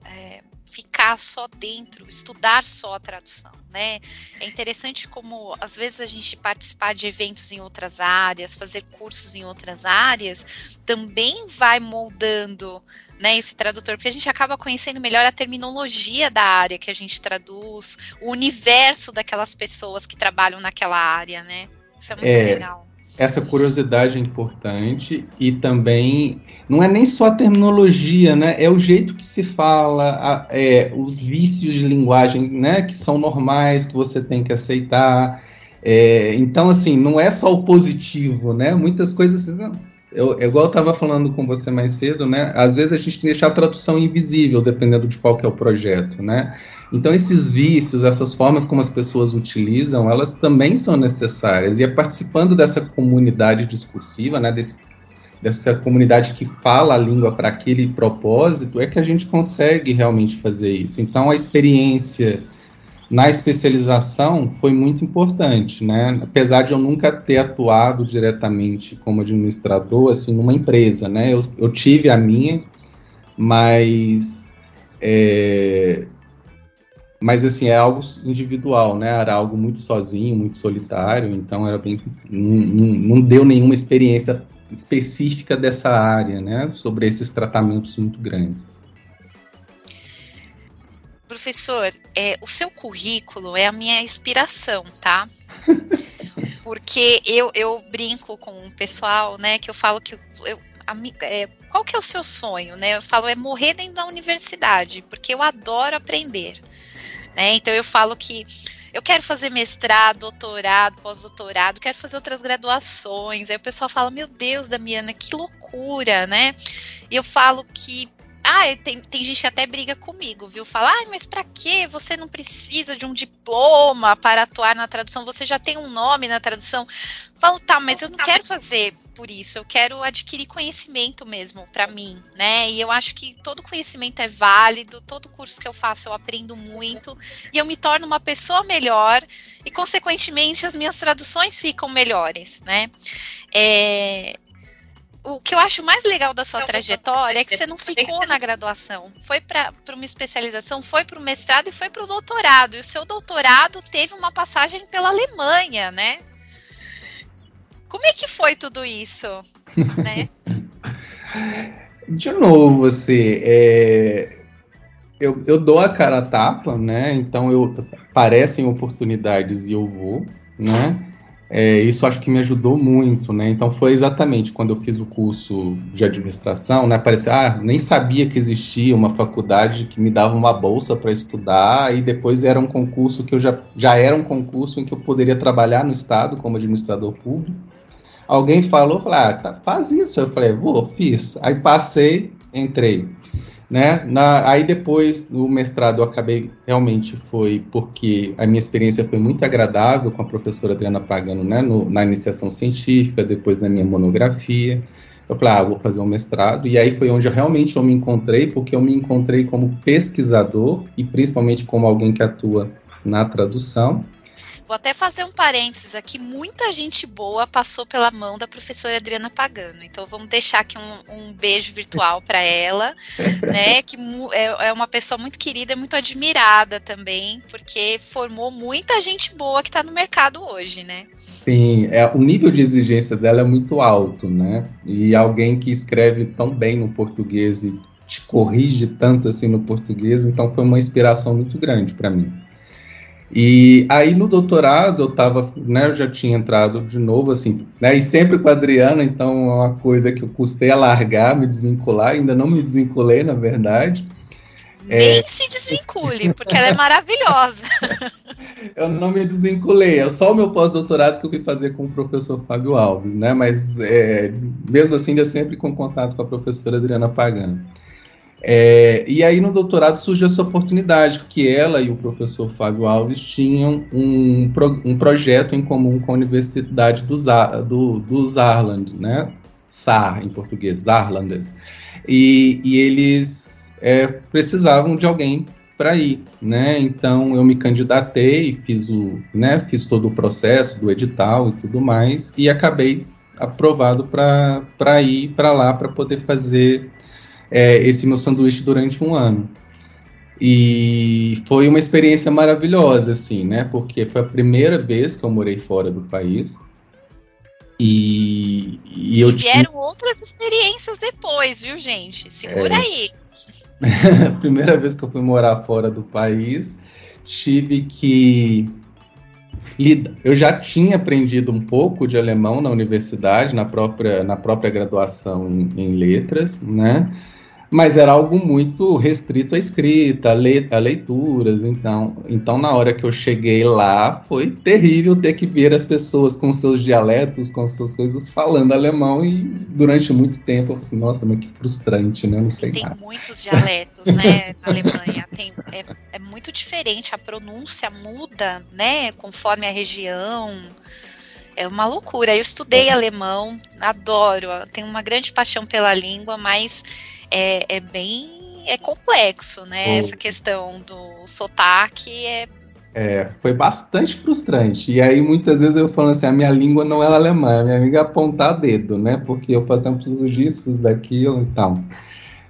é, ficar só dentro, estudar só a tradução, né? É interessante como às vezes a gente participar de eventos em outras áreas, fazer cursos em outras áreas, também vai moldando, né, esse tradutor, porque a gente acaba conhecendo melhor a terminologia da área que a gente traduz, o universo daquelas pessoas que trabalham naquela área, né? Isso é muito é, legal essa curiosidade é importante e também não é nem só a terminologia, né? É o jeito que se fala, a, é, os vícios de linguagem, né? Que são normais, que você tem que aceitar. É, então, assim, não é só o positivo, né? Muitas coisas, não, eu, igual eu estava falando com você mais cedo, né? Às vezes a gente tem que deixar a tradução invisível, dependendo de qual que é o projeto, né? Então esses vícios, essas formas como as pessoas utilizam, elas também são necessárias. E é participando dessa comunidade discursiva, né? Desse, dessa comunidade que fala a língua para aquele propósito, é que a gente consegue realmente fazer isso. Então a experiência na especialização foi muito importante, né? Apesar de eu nunca ter atuado diretamente como administrador, assim, numa empresa, né? Eu, eu tive a minha, mas é, mas assim é algo individual, né? Era algo muito sozinho, muito solitário, então era bem não, não, não deu nenhuma experiência específica dessa área, né? Sobre esses tratamentos muito grandes. Professor, é, o seu currículo é a minha inspiração, tá? *laughs* Porque eu, eu brinco com o pessoal, né, que eu falo que eu, a, é, qual que é o seu sonho, né? Eu falo é morrer dentro da universidade, porque eu adoro aprender, né? Então eu falo que eu quero fazer mestrado, doutorado, pós-doutorado, quero fazer outras graduações. Aí o pessoal fala, meu Deus, Damiana, que loucura, né? E eu falo que ah, tem, tem gente que até briga comigo, viu? Fala, ah, mas para que você não precisa de um diploma para atuar na tradução? Você já tem um nome na tradução. Falo, tá, mas eu não quero fazer por isso. Eu quero adquirir conhecimento mesmo para mim, né? E eu acho que todo conhecimento é válido, todo curso que eu faço eu aprendo muito e eu me torno uma pessoa melhor e, consequentemente, as minhas traduções ficam melhores, né? É, o que eu acho mais legal da sua trajetória é que você não ficou na graduação. Foi para uma especialização, foi para o mestrado e foi para o doutorado. E o seu doutorado teve uma passagem pela Alemanha, né? Como é que foi tudo isso? *laughs* né? De novo, você. É... Eu, eu dou a cara a tapa, né? Então eu aparecem oportunidades e eu vou, né? É, isso acho que me ajudou muito, né? Então foi exatamente quando eu fiz o curso de administração, né? Parecia, ah, nem sabia que existia uma faculdade que me dava uma bolsa para estudar e depois era um concurso que eu já, já era um concurso em que eu poderia trabalhar no estado como administrador público. Alguém falou, falei, ah, tá, faz isso. Eu falei, vou, fiz. Aí passei, entrei. Né? Na, aí depois do mestrado eu acabei realmente foi porque a minha experiência foi muito agradável com a professora Adriana Pagano, né? No, na iniciação científica, depois na minha monografia. Eu falei, ah, vou fazer um mestrado. E aí foi onde eu, realmente eu me encontrei, porque eu me encontrei como pesquisador e principalmente como alguém que atua na tradução. Vou até fazer um parênteses aqui. Muita gente boa passou pela mão da professora Adriana Pagano. Então vamos deixar aqui um, um beijo virtual para ela, *laughs* né? Que é, é uma pessoa muito querida, muito admirada também, porque formou muita gente boa que está no mercado hoje, né? Sim, é, o nível de exigência dela é muito alto, né? E alguém que escreve tão bem no português e te corrige tanto assim no português, então foi uma inspiração muito grande para mim. E aí no doutorado eu tava, né, eu já tinha entrado de novo, assim, né, e sempre com a Adriana, então é uma coisa que eu custei a largar, me desvincular, ainda não me desvinculei, na verdade. Nem é... se desvincule, porque ela é maravilhosa. *laughs* eu não me desvinculei, é só o meu pós-doutorado que eu fui fazer com o professor Fábio Alves, né, mas é, mesmo assim ainda sempre com contato com a professora Adriana Pagano. É, e aí no doutorado surge essa oportunidade, que ela e o professor Fábio Alves tinham um, pro, um projeto em comum com a Universidade do, do, do Saarland, né? SAR em português, Saarlandes. E, e eles é, precisavam de alguém para ir, né? Então eu me candidatei, fiz o, né, fiz todo o processo do edital e tudo mais e acabei aprovado para ir para lá para poder fazer é, esse meu sanduíche durante um ano. E foi uma experiência maravilhosa, assim, né? Porque foi a primeira vez que eu morei fora do país. E, e eu vieram outras experiências depois, viu, gente? Segura é. aí. a *laughs* primeira vez que eu fui morar fora do país, tive que eu já tinha aprendido um pouco de alemão na universidade, na própria, na própria graduação em, em letras, né? Mas era algo muito restrito à escrita, a, le a leituras. Então, então, na hora que eu cheguei lá, foi terrível ter que ver as pessoas com seus dialetos, com suas coisas, falando alemão. E durante muito tempo eu falei assim, nossa, mas que frustrante, né? Não sei Tem nada. muitos dialetos, né, na Alemanha. Tem, é, é muito diferente, a pronúncia muda, né, conforme a região. É uma loucura. Eu estudei alemão, adoro, tenho uma grande paixão pela língua, mas é, é bem é complexo, né? Essa questão do sotaque é é, foi bastante frustrante. E aí, muitas vezes eu falo assim: a minha língua não é alemã, a minha língua é apontar dedo, né? Porque eu faço, eu preciso disso, preciso daquilo e tal.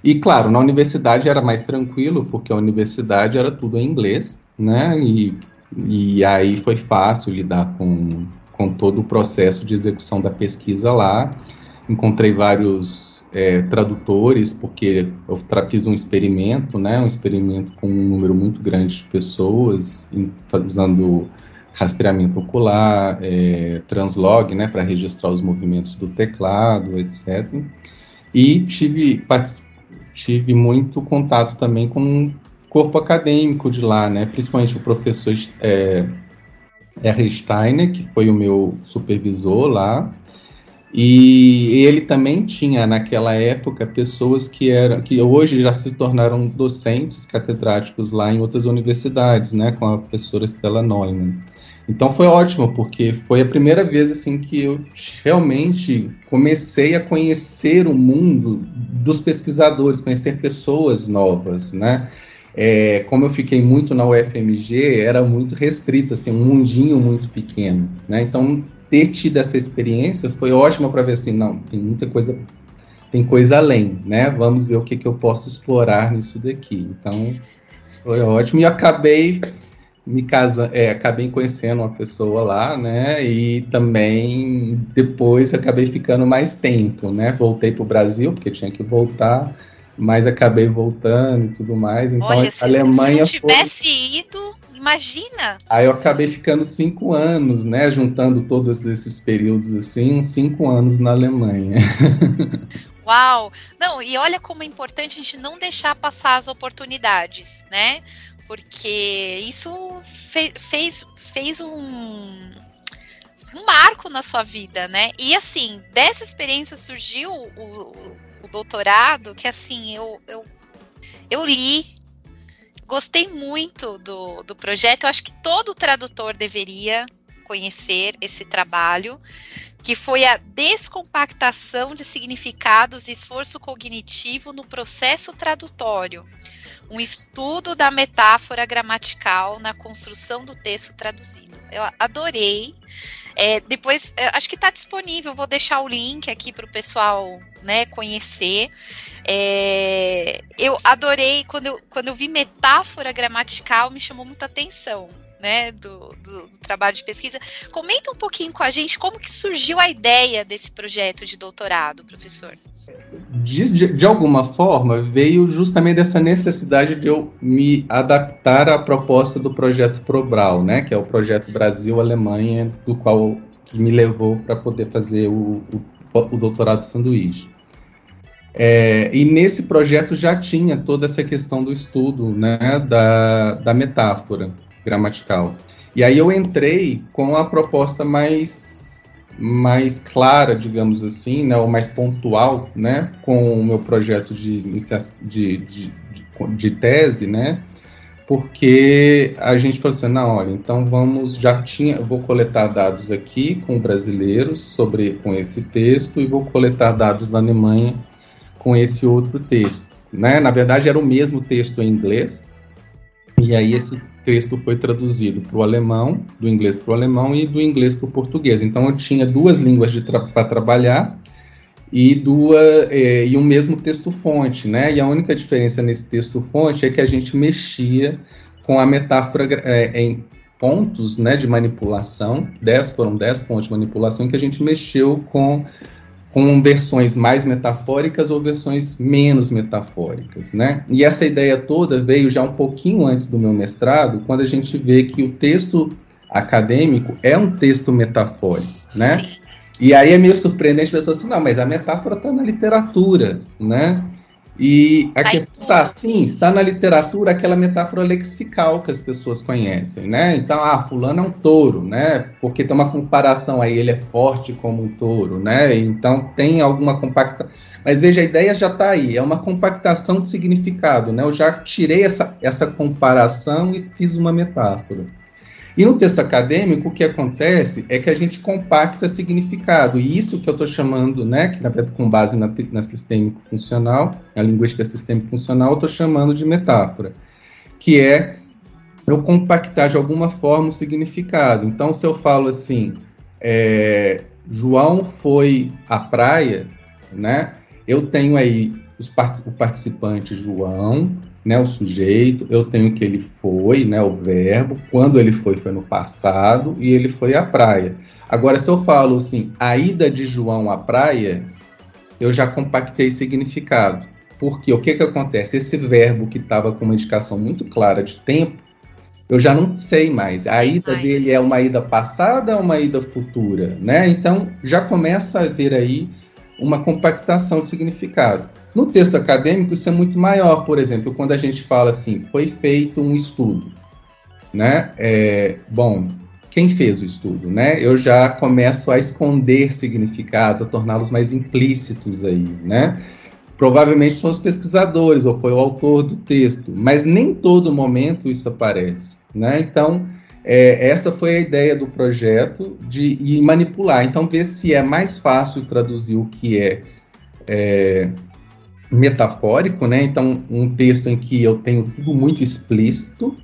E claro, na universidade era mais tranquilo, porque a universidade era tudo em inglês, né? E, e aí foi fácil lidar com, com todo o processo de execução da pesquisa lá. Encontrei vários é, tradutores, porque eu fiz um experimento, né, um experimento com um número muito grande de pessoas, em, usando rastreamento ocular, é, translog, né, para registrar os movimentos do teclado, etc. E tive, tive muito contato também com o corpo acadêmico de lá, né, principalmente o professor é, R. Steiner, que foi o meu supervisor lá, e ele também tinha naquela época pessoas que eram que hoje já se tornaram docentes catedráticos lá em outras universidades, né, com a professora Stella Neumann. Então foi ótimo porque foi a primeira vez assim que eu realmente comecei a conhecer o mundo dos pesquisadores, conhecer pessoas novas, né? É, como eu fiquei muito na UFMG, era muito restrito, assim, um mundinho muito pequeno, né? Então ter tido essa experiência foi ótima para ver assim, não, tem muita coisa, tem coisa além, né? Vamos ver o que, que eu posso explorar nisso daqui. Então, foi ótimo. E acabei me casa, é, acabei conhecendo uma pessoa lá, né? E também depois acabei ficando mais tempo, né? Voltei para o Brasil porque tinha que voltar, mas acabei voltando e tudo mais. Então Olha, a Alemanha se não tivesse foi... ido, Imagina! Aí eu acabei ficando cinco anos, né? Juntando todos esses períodos assim, uns cinco anos na Alemanha. *laughs* Uau! Não, e olha como é importante a gente não deixar passar as oportunidades, né? Porque isso fe fez, fez um, um marco na sua vida, né? E assim, dessa experiência surgiu o, o, o doutorado, que assim, eu, eu, eu li Gostei muito do, do projeto. Eu acho que todo tradutor deveria conhecer esse trabalho, que foi a descompactação de significados e esforço cognitivo no processo tradutório. Um estudo da metáfora gramatical na construção do texto traduzido. Eu adorei. É, depois, é, acho que está disponível, vou deixar o link aqui para o pessoal né, conhecer. É, eu adorei, quando eu, quando eu vi metáfora gramatical, me chamou muita atenção. Né, do, do, do, trabalho de pesquisa. Comenta um pouquinho com a gente como que surgiu a ideia desse projeto de doutorado, professor. De, de, de, alguma forma, veio justamente dessa necessidade de eu me adaptar à proposta do projeto Probral, né, que é o projeto Brasil-Alemanha, do qual que me levou para poder fazer o, o, o doutorado sanduíche. É, e nesse projeto já tinha toda essa questão do estudo né, da, da metáfora gramatical. E aí eu entrei com a proposta mais mais clara, digamos assim, né, ou mais pontual, né, com o meu projeto de, de, de, de, tese, né, porque a gente falou assim, não, olha, então vamos, já tinha, vou coletar dados aqui com brasileiros sobre com esse texto e vou coletar dados da Alemanha com esse outro texto, né? Na verdade era o mesmo texto em inglês e aí esse texto foi traduzido para o alemão, do inglês para o alemão e do inglês para o português. Então eu tinha duas línguas para trabalhar e, duas, é, e o mesmo texto-fonte, né? E a única diferença nesse texto-fonte é que a gente mexia com a metáfora é, em pontos né, de manipulação, 10 foram 10 pontos de manipulação que a gente mexeu com com versões mais metafóricas ou versões menos metafóricas, né? E essa ideia toda veio já um pouquinho antes do meu mestrado, quando a gente vê que o texto acadêmico é um texto metafórico, né? E aí é meio surpreendente pensar assim, não, mas a metáfora está na literatura, né? E a questão está assim, está na literatura aquela metáfora lexical que as pessoas conhecem, né? Então, ah, fulano é um touro, né? Porque tem uma comparação aí, ele é forte como um touro, né? Então tem alguma compacta. Mas veja, a ideia já está aí, é uma compactação de significado, né? Eu já tirei essa, essa comparação e fiz uma metáfora. E no texto acadêmico, o que acontece é que a gente compacta significado, e isso que eu estou chamando, né, que na verdade com base na, na sistêmico funcional, na linguística sistêmico funcional, eu estou chamando de metáfora, que é eu compactar de alguma forma o significado. Então, se eu falo assim, é, João foi à praia, né, eu tenho aí os, o participante João, né, o sujeito, eu tenho que ele foi, né, o verbo, quando ele foi foi no passado e ele foi à praia. Agora, se eu falo assim, a ida de João à praia, eu já compactei significado. Porque o que, que acontece? Esse verbo que estava com uma indicação muito clara de tempo, eu já não sei mais. A ida dele é uma ida passada ou uma ida futura, né? Então já começa a haver aí uma compactação de significado. No texto acadêmico, isso é muito maior, por exemplo, quando a gente fala assim, foi feito um estudo, né? É, bom, quem fez o estudo, né? Eu já começo a esconder significados, a torná-los mais implícitos aí, né? Provavelmente são os pesquisadores ou foi o autor do texto, mas nem todo momento isso aparece, né? Então, é, essa foi a ideia do projeto de manipular. Então, ver se é mais fácil traduzir o que é, é metafórico, né? Então, um texto em que eu tenho tudo muito explícito,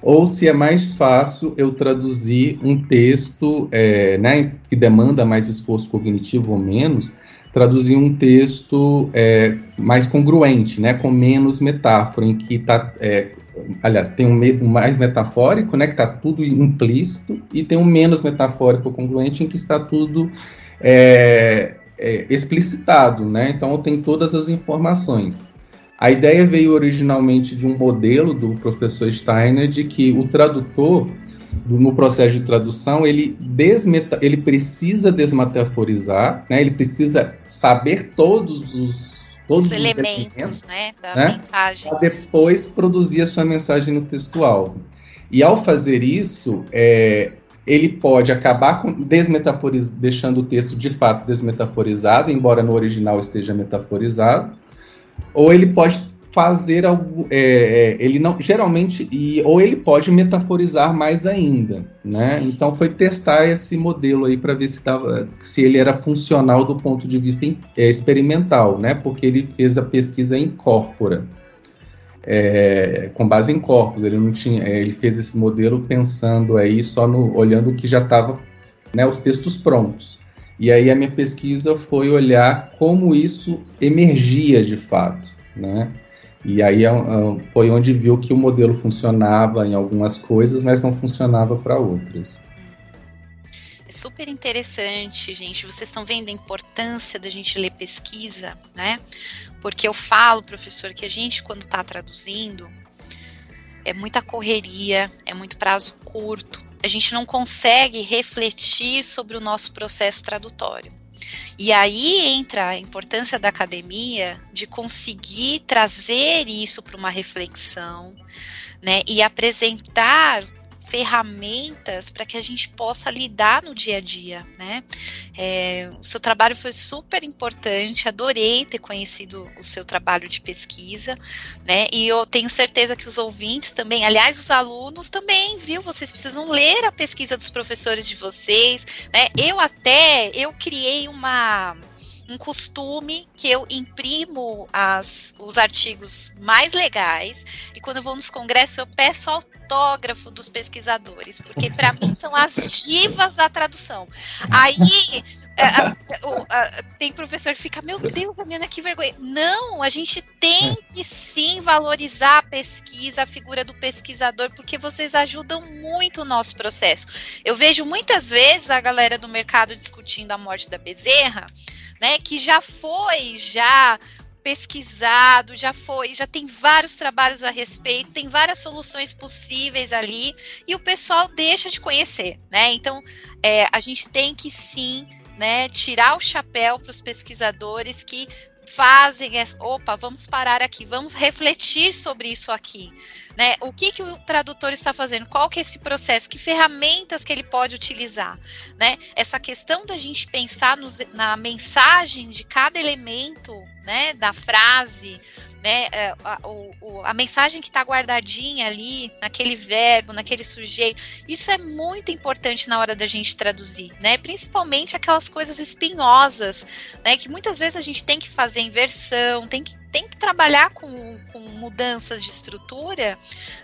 ou se é mais fácil eu traduzir um texto é, né, que demanda mais esforço cognitivo ou menos, traduzir um texto é, mais congruente, né, com menos metáfora, em que está, é, aliás, tem um, um, mais metafórico, né, que está tudo implícito, e tem um menos metafórico congruente, em que está tudo é, é, explicitado, né? Então eu tenho todas as informações. A ideia veio originalmente de um modelo do professor Steiner de que o tradutor, no processo de tradução, ele, desmeta, ele precisa desmetaforizar, né? ele precisa saber todos os todos os, os elementos, né, da né? mensagem. Para depois produzir a sua mensagem no textual. E ao fazer isso, é, ele pode acabar com, deixando o texto de fato desmetaforizado, embora no original esteja metaforizado, ou ele pode fazer algo, é, é, ele não, geralmente, e, ou ele pode metaforizar mais ainda, né? Então foi testar esse modelo aí para ver se, tava, se ele era funcional do ponto de vista é, experimental, né? Porque ele fez a pesquisa em corpora é, com base em corpos. Ele não tinha, é, ele fez esse modelo pensando aí só no olhando o que já estava, né, os textos prontos. E aí a minha pesquisa foi olhar como isso emergia de fato, né? E aí foi onde viu que o modelo funcionava em algumas coisas, mas não funcionava para outras. É super interessante, gente. Vocês estão vendo a importância da gente ler pesquisa, né? Porque eu falo, professor, que a gente, quando está traduzindo, é muita correria, é muito prazo curto. A gente não consegue refletir sobre o nosso processo tradutório. E aí entra a importância da academia de conseguir trazer isso para uma reflexão, né, e apresentar ferramentas para que a gente possa lidar no dia a dia, né? É, o seu trabalho foi super importante, adorei ter conhecido o seu trabalho de pesquisa, né? E eu tenho certeza que os ouvintes também, aliás, os alunos também, viu? Vocês precisam ler a pesquisa dos professores de vocês, né? Eu até, eu criei uma um costume que eu imprimo as, os artigos mais legais e quando eu vou nos congressos eu peço autógrafo dos pesquisadores, porque para mim são as divas da tradução. Aí tem professor que fica, meu Deus, a menina que vergonha. Não, a gente tem que sim valorizar a pesquisa, a figura do pesquisador, porque vocês ajudam muito o nosso processo. Eu vejo muitas vezes a galera do mercado discutindo a morte da Bezerra, né, que já foi já pesquisado, já foi, já tem vários trabalhos a respeito, tem várias soluções possíveis ali e o pessoal deixa de conhecer, né? Então é, a gente tem que sim, né, tirar o chapéu para os pesquisadores que fazem, opa, vamos parar aqui, vamos refletir sobre isso aqui. Né? O que, que o tradutor está fazendo? Qual que é esse processo? Que ferramentas que ele pode utilizar? Né? Essa questão da gente pensar nos, na mensagem de cada elemento né, da frase, né, é, a, a, mensagem que está guardadinha ali, naquele verbo, naquele sujeito, isso é muito importante na hora da gente traduzir, né? Principalmente aquelas coisas espinhosas, né? Que muitas vezes a gente tem que fazer inversão, tem que tem que trabalhar com, com mudanças de estrutura,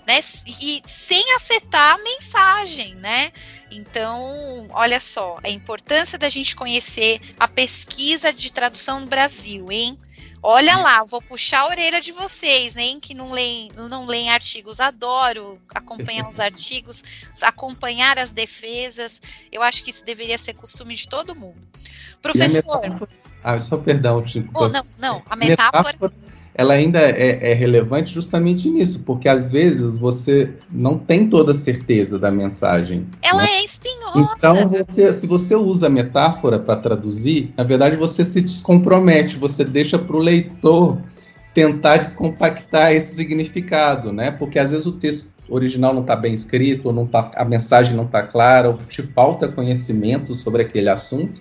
né? E sem afetar a mensagem, né? Então, olha só, a importância da gente conhecer a pesquisa de tradução no Brasil, hein? Olha lá, vou puxar a orelha de vocês, hein? Que não leem, não leem artigos. Adoro acompanhar os *laughs* artigos, acompanhar as defesas. Eu acho que isso deveria ser costume de todo mundo. Professor. Ah, só perdão, tipo. Oh, não, não. A metáfora, metáfora ela ainda é, é, relevante justamente nisso, porque às vezes você não tem toda a certeza da mensagem. Ela né? é espinhosa. Então, você, se você usa metáfora para traduzir, na verdade você se descompromete, você deixa para o leitor tentar descompactar esse significado, né? Porque às vezes o texto original não está bem escrito, ou não tá, a mensagem não está clara, ou te falta conhecimento sobre aquele assunto.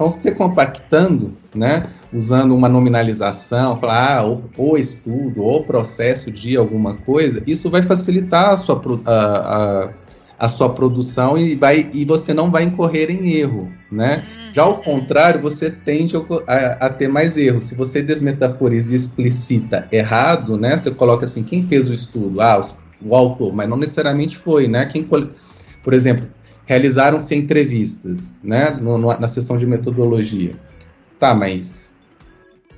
Então, você compactando, né, usando uma nominalização, falar ah, o, o, estudo, ou processo de alguma coisa, isso vai facilitar a sua, a, a, a, sua produção e, vai, e você não vai incorrer em erro. Né? Uhum. Já ao contrário, você tende a, a, ter mais erros. Se você desmetaforiza e explicita errado, né, você coloca assim, quem fez o estudo? Ah, o autor, mas não necessariamente foi, né? Quem, por exemplo, realizaram-se entrevistas, né, no, no, na sessão de metodologia. Tá, mas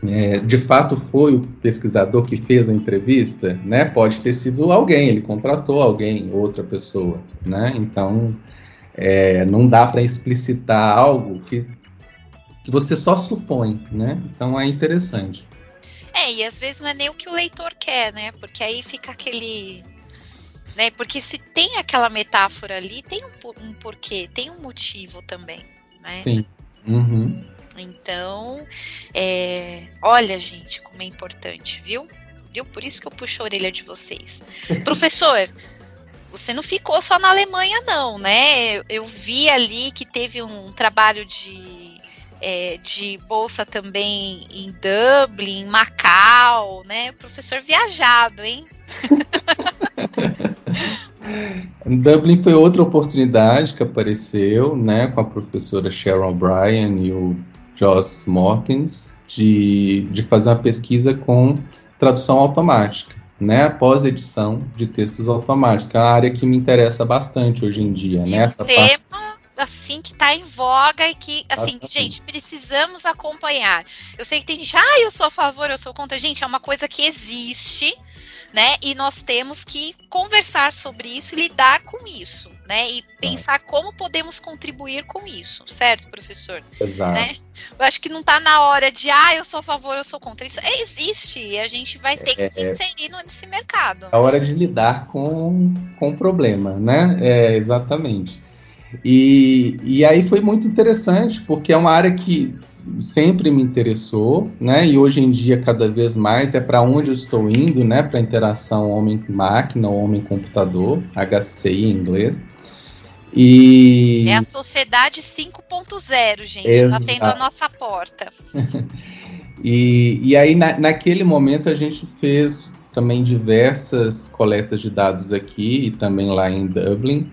é, de fato foi o pesquisador que fez a entrevista, né? Pode ter sido alguém, ele contratou alguém, outra pessoa, né? Então é, não dá para explicitar algo que, que você só supõe, né? Então é interessante. É, e às vezes não é nem o que o leitor quer, né? Porque aí fica aquele né? Porque se tem aquela metáfora ali, tem um, um porquê, tem um motivo também, né? Sim. Uhum. Então, é, olha, gente, como é importante, viu? Viu? Por isso que eu puxo a orelha de vocês. *laughs* Professor, você não ficou só na Alemanha, não, né? Eu vi ali que teve um trabalho de, é, de bolsa também em Dublin, em Macau, né? Professor viajado, hein? *laughs* *laughs* Dublin foi outra oportunidade que apareceu, né, com a professora Sharon O'Brien e o Joss Morkins, de, de fazer uma pesquisa com tradução automática, né, pós-edição de textos automáticos, é uma área que me interessa bastante hoje em dia, né, essa tema assim que está em voga e que assim, gente, precisamos acompanhar. Eu sei que tem gente, ah, eu sou a favor, eu sou contra, gente, é uma coisa que existe né? E nós temos que conversar sobre isso e lidar com isso, né? E pensar como podemos contribuir com isso, certo, professor? Exato. Né? Eu acho que não está na hora de, ah, eu sou a favor, eu sou contra. Isso existe e a gente vai ter que é, se inserir nesse mercado. É a hora de lidar com, com o problema, né? É, exatamente. E, e aí foi muito interessante, porque é uma área que sempre me interessou, né? E hoje em dia cada vez mais é para onde eu estou indo, né? Para interação homem-máquina ou homem-computador, HCI em inglês. E é a sociedade 5.0, gente, batendo a nossa porta. *laughs* e, e aí na, naquele momento a gente fez também diversas coletas de dados aqui e também lá em Dublin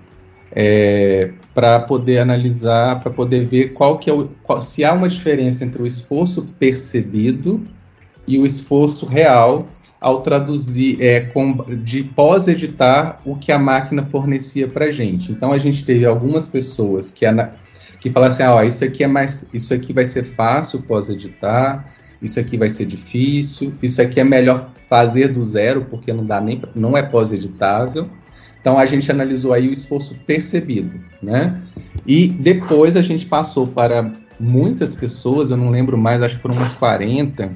é, para poder analisar, para poder ver qual que é o, qual, se há uma diferença entre o esforço percebido e o esforço real ao traduzir, é, com, de pós-editar o que a máquina fornecia para a gente. Então a gente teve algumas pessoas que, que assim, ah, ó, isso aqui é mais, isso aqui vai ser fácil pós-editar, isso aqui vai ser difícil, isso aqui é melhor fazer do zero porque não dá nem, não é pós-editável. Então a gente analisou aí o esforço percebido, né? E depois a gente passou para muitas pessoas, eu não lembro mais, acho que foram umas 40,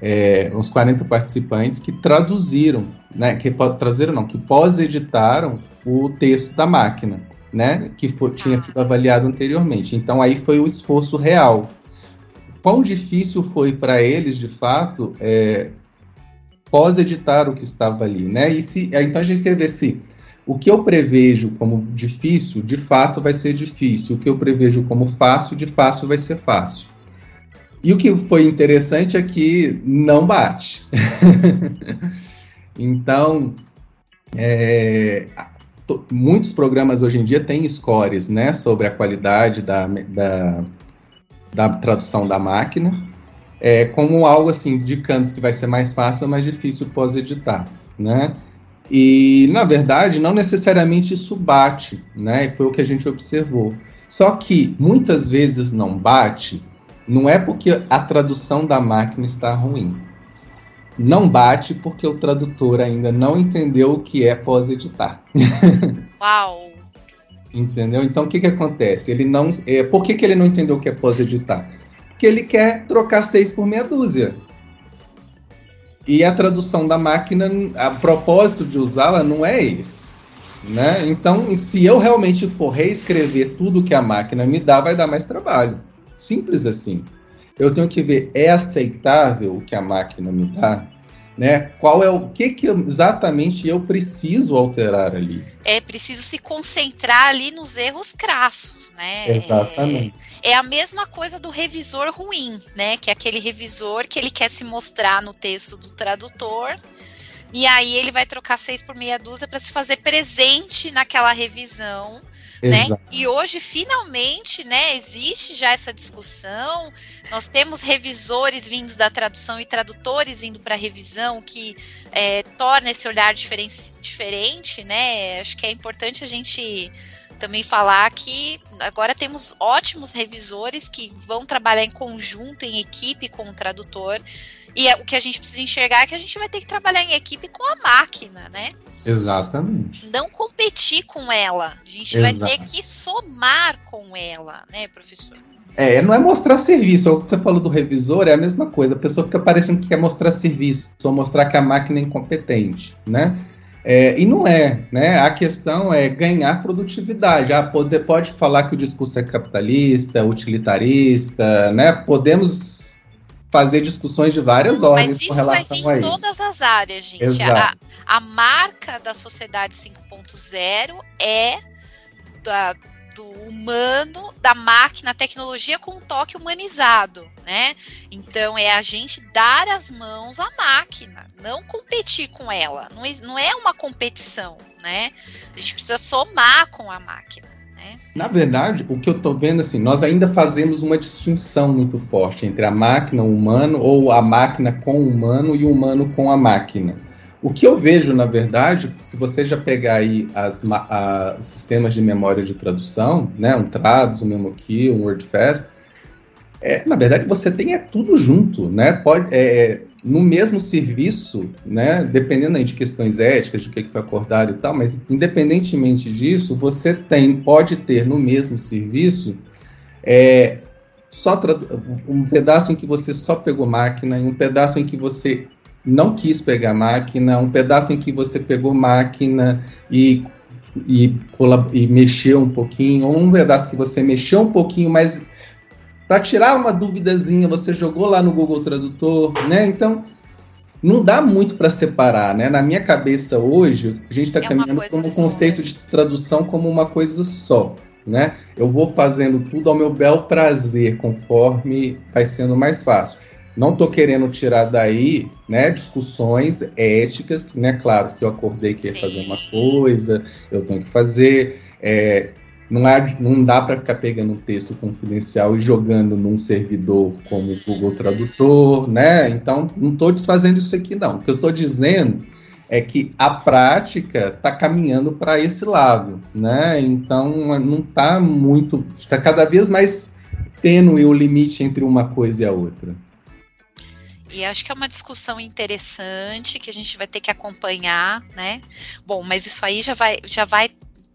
é, uns 40 participantes que traduziram, né? Que traduziram não, que pós-editaram o texto da máquina, né? Que foi, tinha sido avaliado anteriormente. Então aí foi o esforço real. Quão difícil foi para eles, de fato, é, pós-editar o que estava ali, né? E se, então a gente quer ver se o que eu prevejo como difícil, de fato vai ser difícil. O que eu prevejo como fácil, de fácil vai ser fácil. E o que foi interessante é que não bate. *laughs* então, é, muitos programas hoje em dia têm scores né, sobre a qualidade da, da, da tradução da máquina, é, como algo assim, indicando se vai ser mais fácil ou mais difícil pós-editar. Né? E, na verdade, não necessariamente isso bate, né? Foi o que a gente observou. Só que muitas vezes não bate, não é porque a tradução da máquina está ruim. Não bate porque o tradutor ainda não entendeu o que é pós-editar. *laughs* Uau! Entendeu? Então o que, que acontece? Ele não. É, por que, que ele não entendeu o que é pós-editar? Porque ele quer trocar seis por meia dúzia. E a tradução da máquina, a propósito de usá-la não é esse. Né? Então, se eu realmente for reescrever tudo que a máquina me dá, vai dar mais trabalho. Simples assim. Eu tenho que ver, é aceitável o que a máquina me dá? Né? Qual é o que, que exatamente eu preciso alterar ali? É preciso se concentrar ali nos erros crassos, né? Exatamente. É, é, a mesma coisa do revisor ruim, né? Que é aquele revisor que ele quer se mostrar no texto do tradutor. E aí ele vai trocar seis por meia dúzia para se fazer presente naquela revisão né? E hoje, finalmente, né, existe já essa discussão. Nós temos revisores vindos da tradução e tradutores indo para a revisão, que é, torna esse olhar diferente, diferente, né? Acho que é importante a gente também falar que agora temos ótimos revisores que vão trabalhar em conjunto, em equipe com o tradutor. E é, o que a gente precisa enxergar é que a gente vai ter que trabalhar em equipe com a máquina, né? Exatamente. Não competir com ela. A gente Exato. vai ter que somar com ela, né, professor? É, não é mostrar serviço. O que você falou do revisor é a mesma coisa. A pessoa fica parecendo que quer mostrar serviço, só mostrar que a máquina é incompetente, né? É, e não é, né? A questão é ganhar produtividade. Ah, pode, pode falar que o discurso é capitalista, utilitarista, né? Podemos fazer discussões de várias ordens Mas isso com relação vai vir em todas as áreas, gente. A, a, marca da sociedade 5.0 é da, do humano, da máquina, tecnologia com um toque humanizado, né? Então é a gente dar as mãos à máquina, não competir com ela. Não, é uma competição, né? A gente precisa somar com a máquina. Né? Na verdade, o que eu estou vendo assim, nós ainda fazemos uma distinção muito forte entre a máquina o humano, ou a máquina com o humano e o humano com a máquina. O que eu vejo, na verdade, se você já pegar aí as, a, os sistemas de memória de tradução, né, um Trados, um MemoKey, um WordFast, é, na verdade você tem é tudo junto, né? Pode, é, no mesmo serviço, né, dependendo de questões éticas, de que foi acordado e tal, mas independentemente disso, você tem, pode ter no mesmo serviço é, só um pedaço em que você só pegou máquina, e um pedaço em que você não quis pegar máquina, um pedaço em que você pegou máquina e, e, e mexeu um pouquinho, ou um pedaço que você mexeu um pouquinho, mas para tirar uma duvidazinha, você jogou lá no Google Tradutor, né? Então, não dá muito para separar, né? Na minha cabeça hoje, a gente está é caminhando como um conceito de tradução como uma coisa só, né? Eu vou fazendo tudo ao meu bel prazer, conforme vai sendo mais fácil. Não estou querendo tirar daí, né, discussões éticas, né? Claro, se eu acordei que ia fazer uma coisa, eu tenho que fazer É, não, é, não dá para ficar pegando um texto confidencial e jogando num servidor como o Google Tradutor, né? Então, não estou desfazendo isso aqui, não. O que eu estou dizendo é que a prática está caminhando para esse lado, né? Então, não está muito. Está cada vez mais tênue o limite entre uma coisa e a outra. E acho que é uma discussão interessante que a gente vai ter que acompanhar, né? Bom, mas isso aí já vai, já vai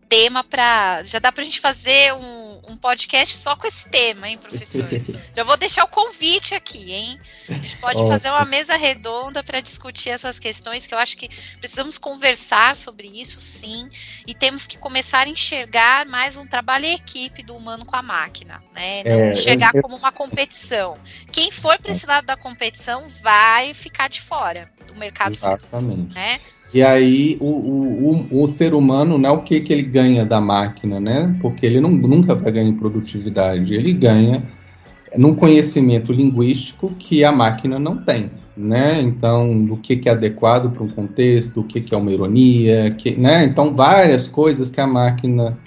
tema para. Já dá para a gente fazer um, um, podcast só com esse tema, hein, professor? *laughs* já vou deixar o convite aqui, hein? A gente pode fazer uma mesa redonda para discutir essas questões, que eu acho que precisamos conversar sobre isso, sim, e temos que começar a enxergar mais um trabalho em equipe do humano com a máquina, né? Não é, enxergar como uma competição. Quem for para esse lado da competição vai ficar de fora do mercado Exatamente. Futuro, né? E aí o, o, o, o, ser humano, né, o que, que ele ganha da máquina, né? Porque ele não, nunca vai ganhar em produtividade, ele ganha num conhecimento linguístico que a máquina não tem, né? Então, do que, que é adequado para um contexto, o que, que é uma ironia, que, né? Então, várias coisas que a máquina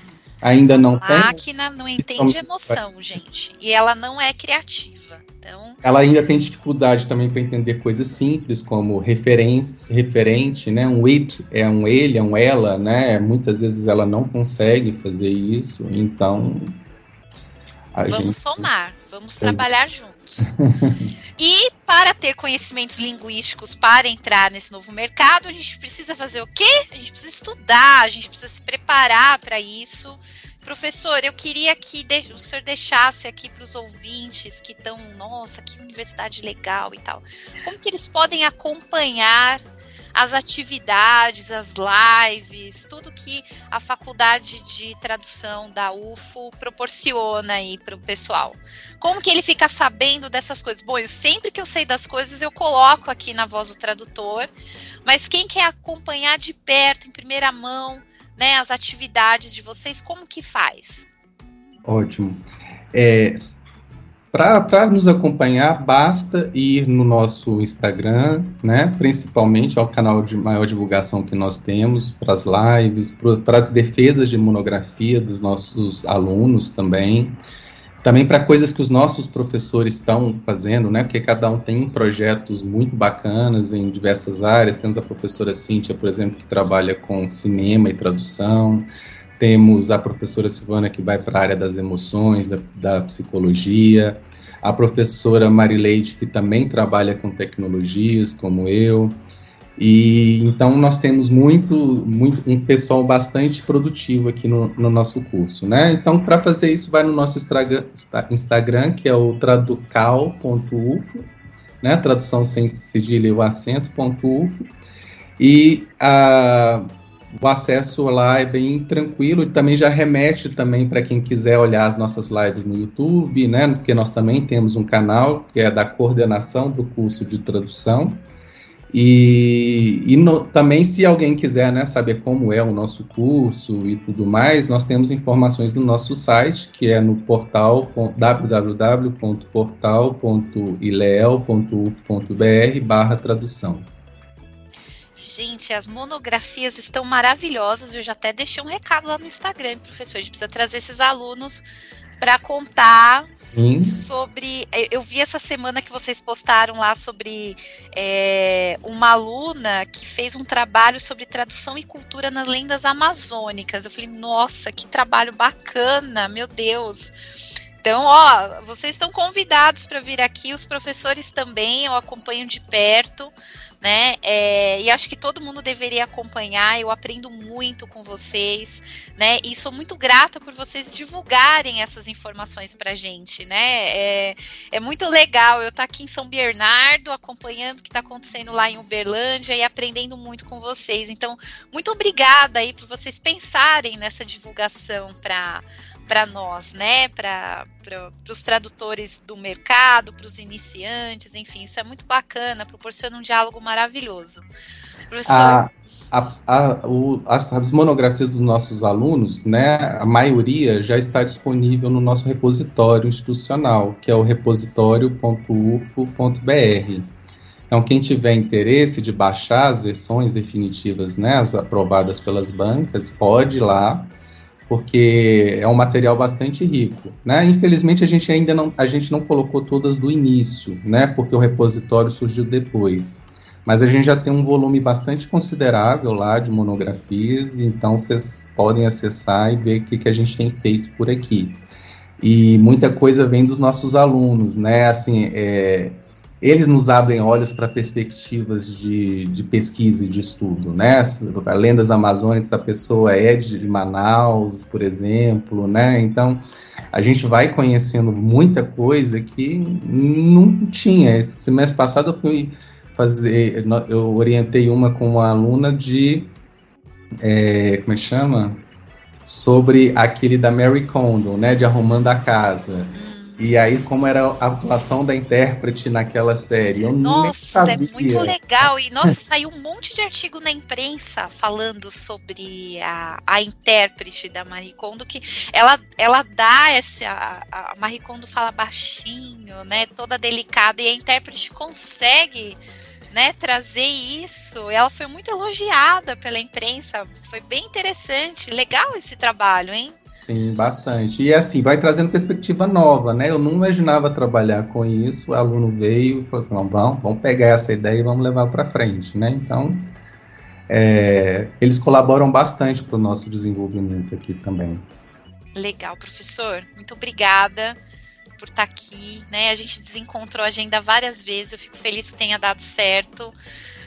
ainda não a tem. A máquina não entende emoção, gente, e ela não é criativa. Então... Ela ainda tem dificuldade também para entender coisas simples como referência, referente, né? Um it é um ele, é um ela, né? Muitas vezes ela não consegue fazer isso, então vamos gente... somar, vamos trabalhar juntos. e para ter conhecimentos linguísticos para entrar nesse novo mercado, a gente precisa fazer o quê? A gente precisa estudar, a gente precisa se preparar para isso. Professor, eu queria que o senhor deixasse aqui para os ouvintes que estão, nossa, que universidade legal e tal. Como que eles podem acompanhar as atividades, as lives, tudo que a faculdade de tradução da UFO proporciona aí para o pessoal. Como que ele fica sabendo dessas coisas? Bom, eu, sempre que eu sei das coisas eu coloco aqui na voz do tradutor, mas quem quer acompanhar de perto, em primeira mão, né, as atividades de vocês, como que faz? Ótimo. É, Para nos acompanhar, basta ir no nosso Instagram, né, principalmente ao canal de maior divulgação que nós temos, para as lives, para as defesas de monografia dos nossos alunos também também para coisas que os nossos professores estão fazendo, né? Porque cada um tem projetos muito bacanas em diversas áreas. Temos a professora Cíntia, por exemplo, que trabalha com cinema e tradução. Temos a professora Silvana, que vai para a área das emoções, da, da psicologia. A professora Marileide, que também trabalha com tecnologias, como eu. E então nós temos muito, muito um pessoal bastante produtivo aqui no, no nosso curso, né? Então para fazer isso vai no nosso Instagram, que é o traducal.ufo, né? Tradução sem cedilha e o acento.ufo. E a, o acesso lá é bem tranquilo e também já remete também para quem quiser olhar as nossas lives no YouTube, né? Porque nós também temos um canal que é da coordenação do curso de tradução. E, e no, também, se alguém quiser né, saber como é o nosso curso e tudo mais, nós temos informações no nosso site, que é no portal www.portal.ileel.uf.br barra tradução. Gente, as monografias estão maravilhosas. Eu já até deixei um recado lá no Instagram, professor. A gente precisa trazer esses alunos para contar Hum. sobre. Eu vi essa semana que vocês postaram lá sobre é, uma aluna que fez um trabalho sobre tradução e cultura nas lendas amazônicas. Eu falei, nossa, que trabalho bacana, meu Deus. Então, ó, vocês estão convidados para vir aqui, os professores também, eu acompanho de perto, né? É, e acho que todo mundo deveria acompanhar. Eu aprendo muito com vocês, né? E sou muito grata por vocês divulgarem essas informações para gente, né? É, é muito legal eu estar tá aqui em São Bernardo acompanhando o que está acontecendo lá em Uberlândia e aprendendo muito com vocês. Então, muito obrigada aí por vocês pensarem nessa divulgação para para nós, né? Para os tradutores do mercado, para os iniciantes, enfim, isso é muito bacana, proporciona um diálogo maravilhoso. Professor. A, a, a, o, as, as, monografias dos nossos alunos, né, a maioria já está disponível no nosso repositório institucional, que é o repositório.ufo.br. Então, quem tiver interesse de baixar as versões definitivas, né, as aprovadas pelas bancas, pode ir lá porque é um material bastante rico. Né? Infelizmente a gente ainda não, a gente não colocou todas do início, né? porque o repositório surgiu depois. Mas a gente já tem um volume bastante considerável lá de monografias, então vocês podem acessar e ver o que, que a gente tem feito por aqui. E muita coisa vem dos nossos alunos, né? Assim, é, eles nos abrem olhos para perspectivas de, de, pesquisa e de estudo, né? Lendas amazônicas, a pessoa é de Manaus, por exemplo, né? Então, a gente vai conhecendo muita coisa que não tinha. Esse semestre passado eu fui fazer, eu orientei uma com uma aluna de, é, como é que chama? Sobre aquele da Mary Condon, né? De Arrumando a Casa. E aí, como era a atuação da intérprete naquela série? Eu nossa, é muito legal. E nossa, *laughs* saiu um monte de artigo na imprensa falando sobre a, a intérprete da Marie Kondo, que ela, ela dá essa. A, a Marie Kondo fala baixinho, né? Toda delicada, e a intérprete consegue. Né, trazer isso, ela foi muito elogiada pela imprensa, foi bem interessante, legal esse trabalho, hein? Sim, bastante. E assim, vai trazendo perspectiva nova, né? Eu não imaginava trabalhar com isso, o aluno veio e falou assim, vamos, vamos pegar essa ideia e vamos levar para frente, né? Então, é, eles colaboram bastante para o nosso desenvolvimento aqui também. Legal, professor. Muito obrigada por estar tá aqui, né? A gente desencontrou a agenda várias vezes, eu fico feliz que tenha dado certo.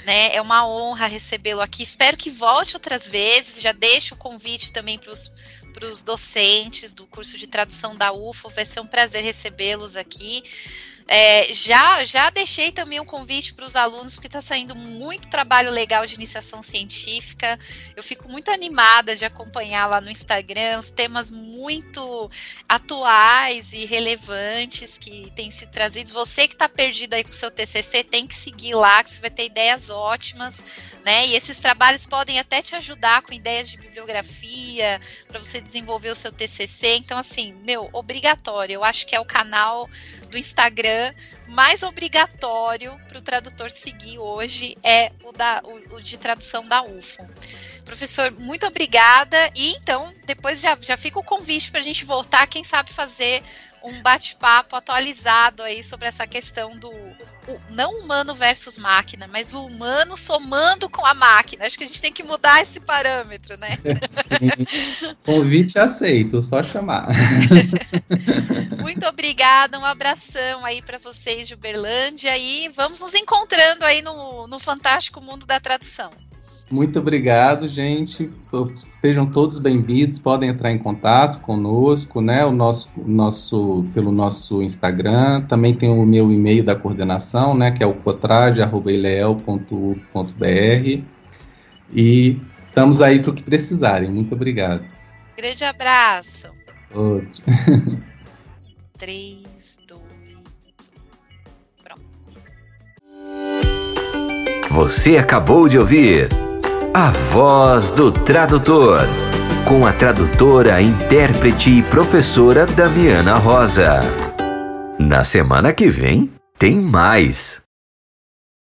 Né? É uma honra recebê-lo aqui. Espero que volte outras vezes. Já deixo o convite também para os para os docentes do curso de tradução da UFO. Vai ser um prazer recebê-los aqui. É, já, já deixei também um convite para os alunos, porque está saindo muito trabalho legal de iniciação científica. Eu fico muito animada de acompanhar lá no Instagram os temas muito atuais e relevantes que têm sido trazidos. Você que está perdido aí com o seu TCC, tem que seguir lá, que você vai ter ideias ótimas, né? E esses trabalhos podem até te ajudar com ideias de bibliografia, para você desenvolver o seu TCC. Então, assim, meu, obrigatório. Eu acho que é o canal do Instagram mais obrigatório para o tradutor seguir hoje é o, da, o, o, de tradução da UFO. Professor, muito obrigada. E então, depois já, já fica o convite para a gente voltar, quem sabe fazer um bate-papo atualizado aí sobre essa questão do não humano versus máquina, mas o humano somando com a máquina. Acho que a gente tem que mudar esse parâmetro, né? *laughs* Sim. Convite aceito, só chamar. *laughs* Muito obrigada, um abração aí para vocês de Uberlândia e vamos nos encontrando aí no, no fantástico mundo da tradução. Muito obrigado, gente. Sejam todos bem-vindos. Podem entrar em contato conosco, né? O nosso, nosso, pelo nosso Instagram. Também tem o meu e-mail da coordenação, né? Que é o cotrade@ileel.uf.br. E estamos aí para o que precisarem. Muito obrigado. Grande abraço. Outro. *laughs* Três, dois, pronto. Você acabou de ouvir a Voz do Tradutor, com a tradutora, intérprete e professora Damiana Rosa. Na semana que vem, tem mais.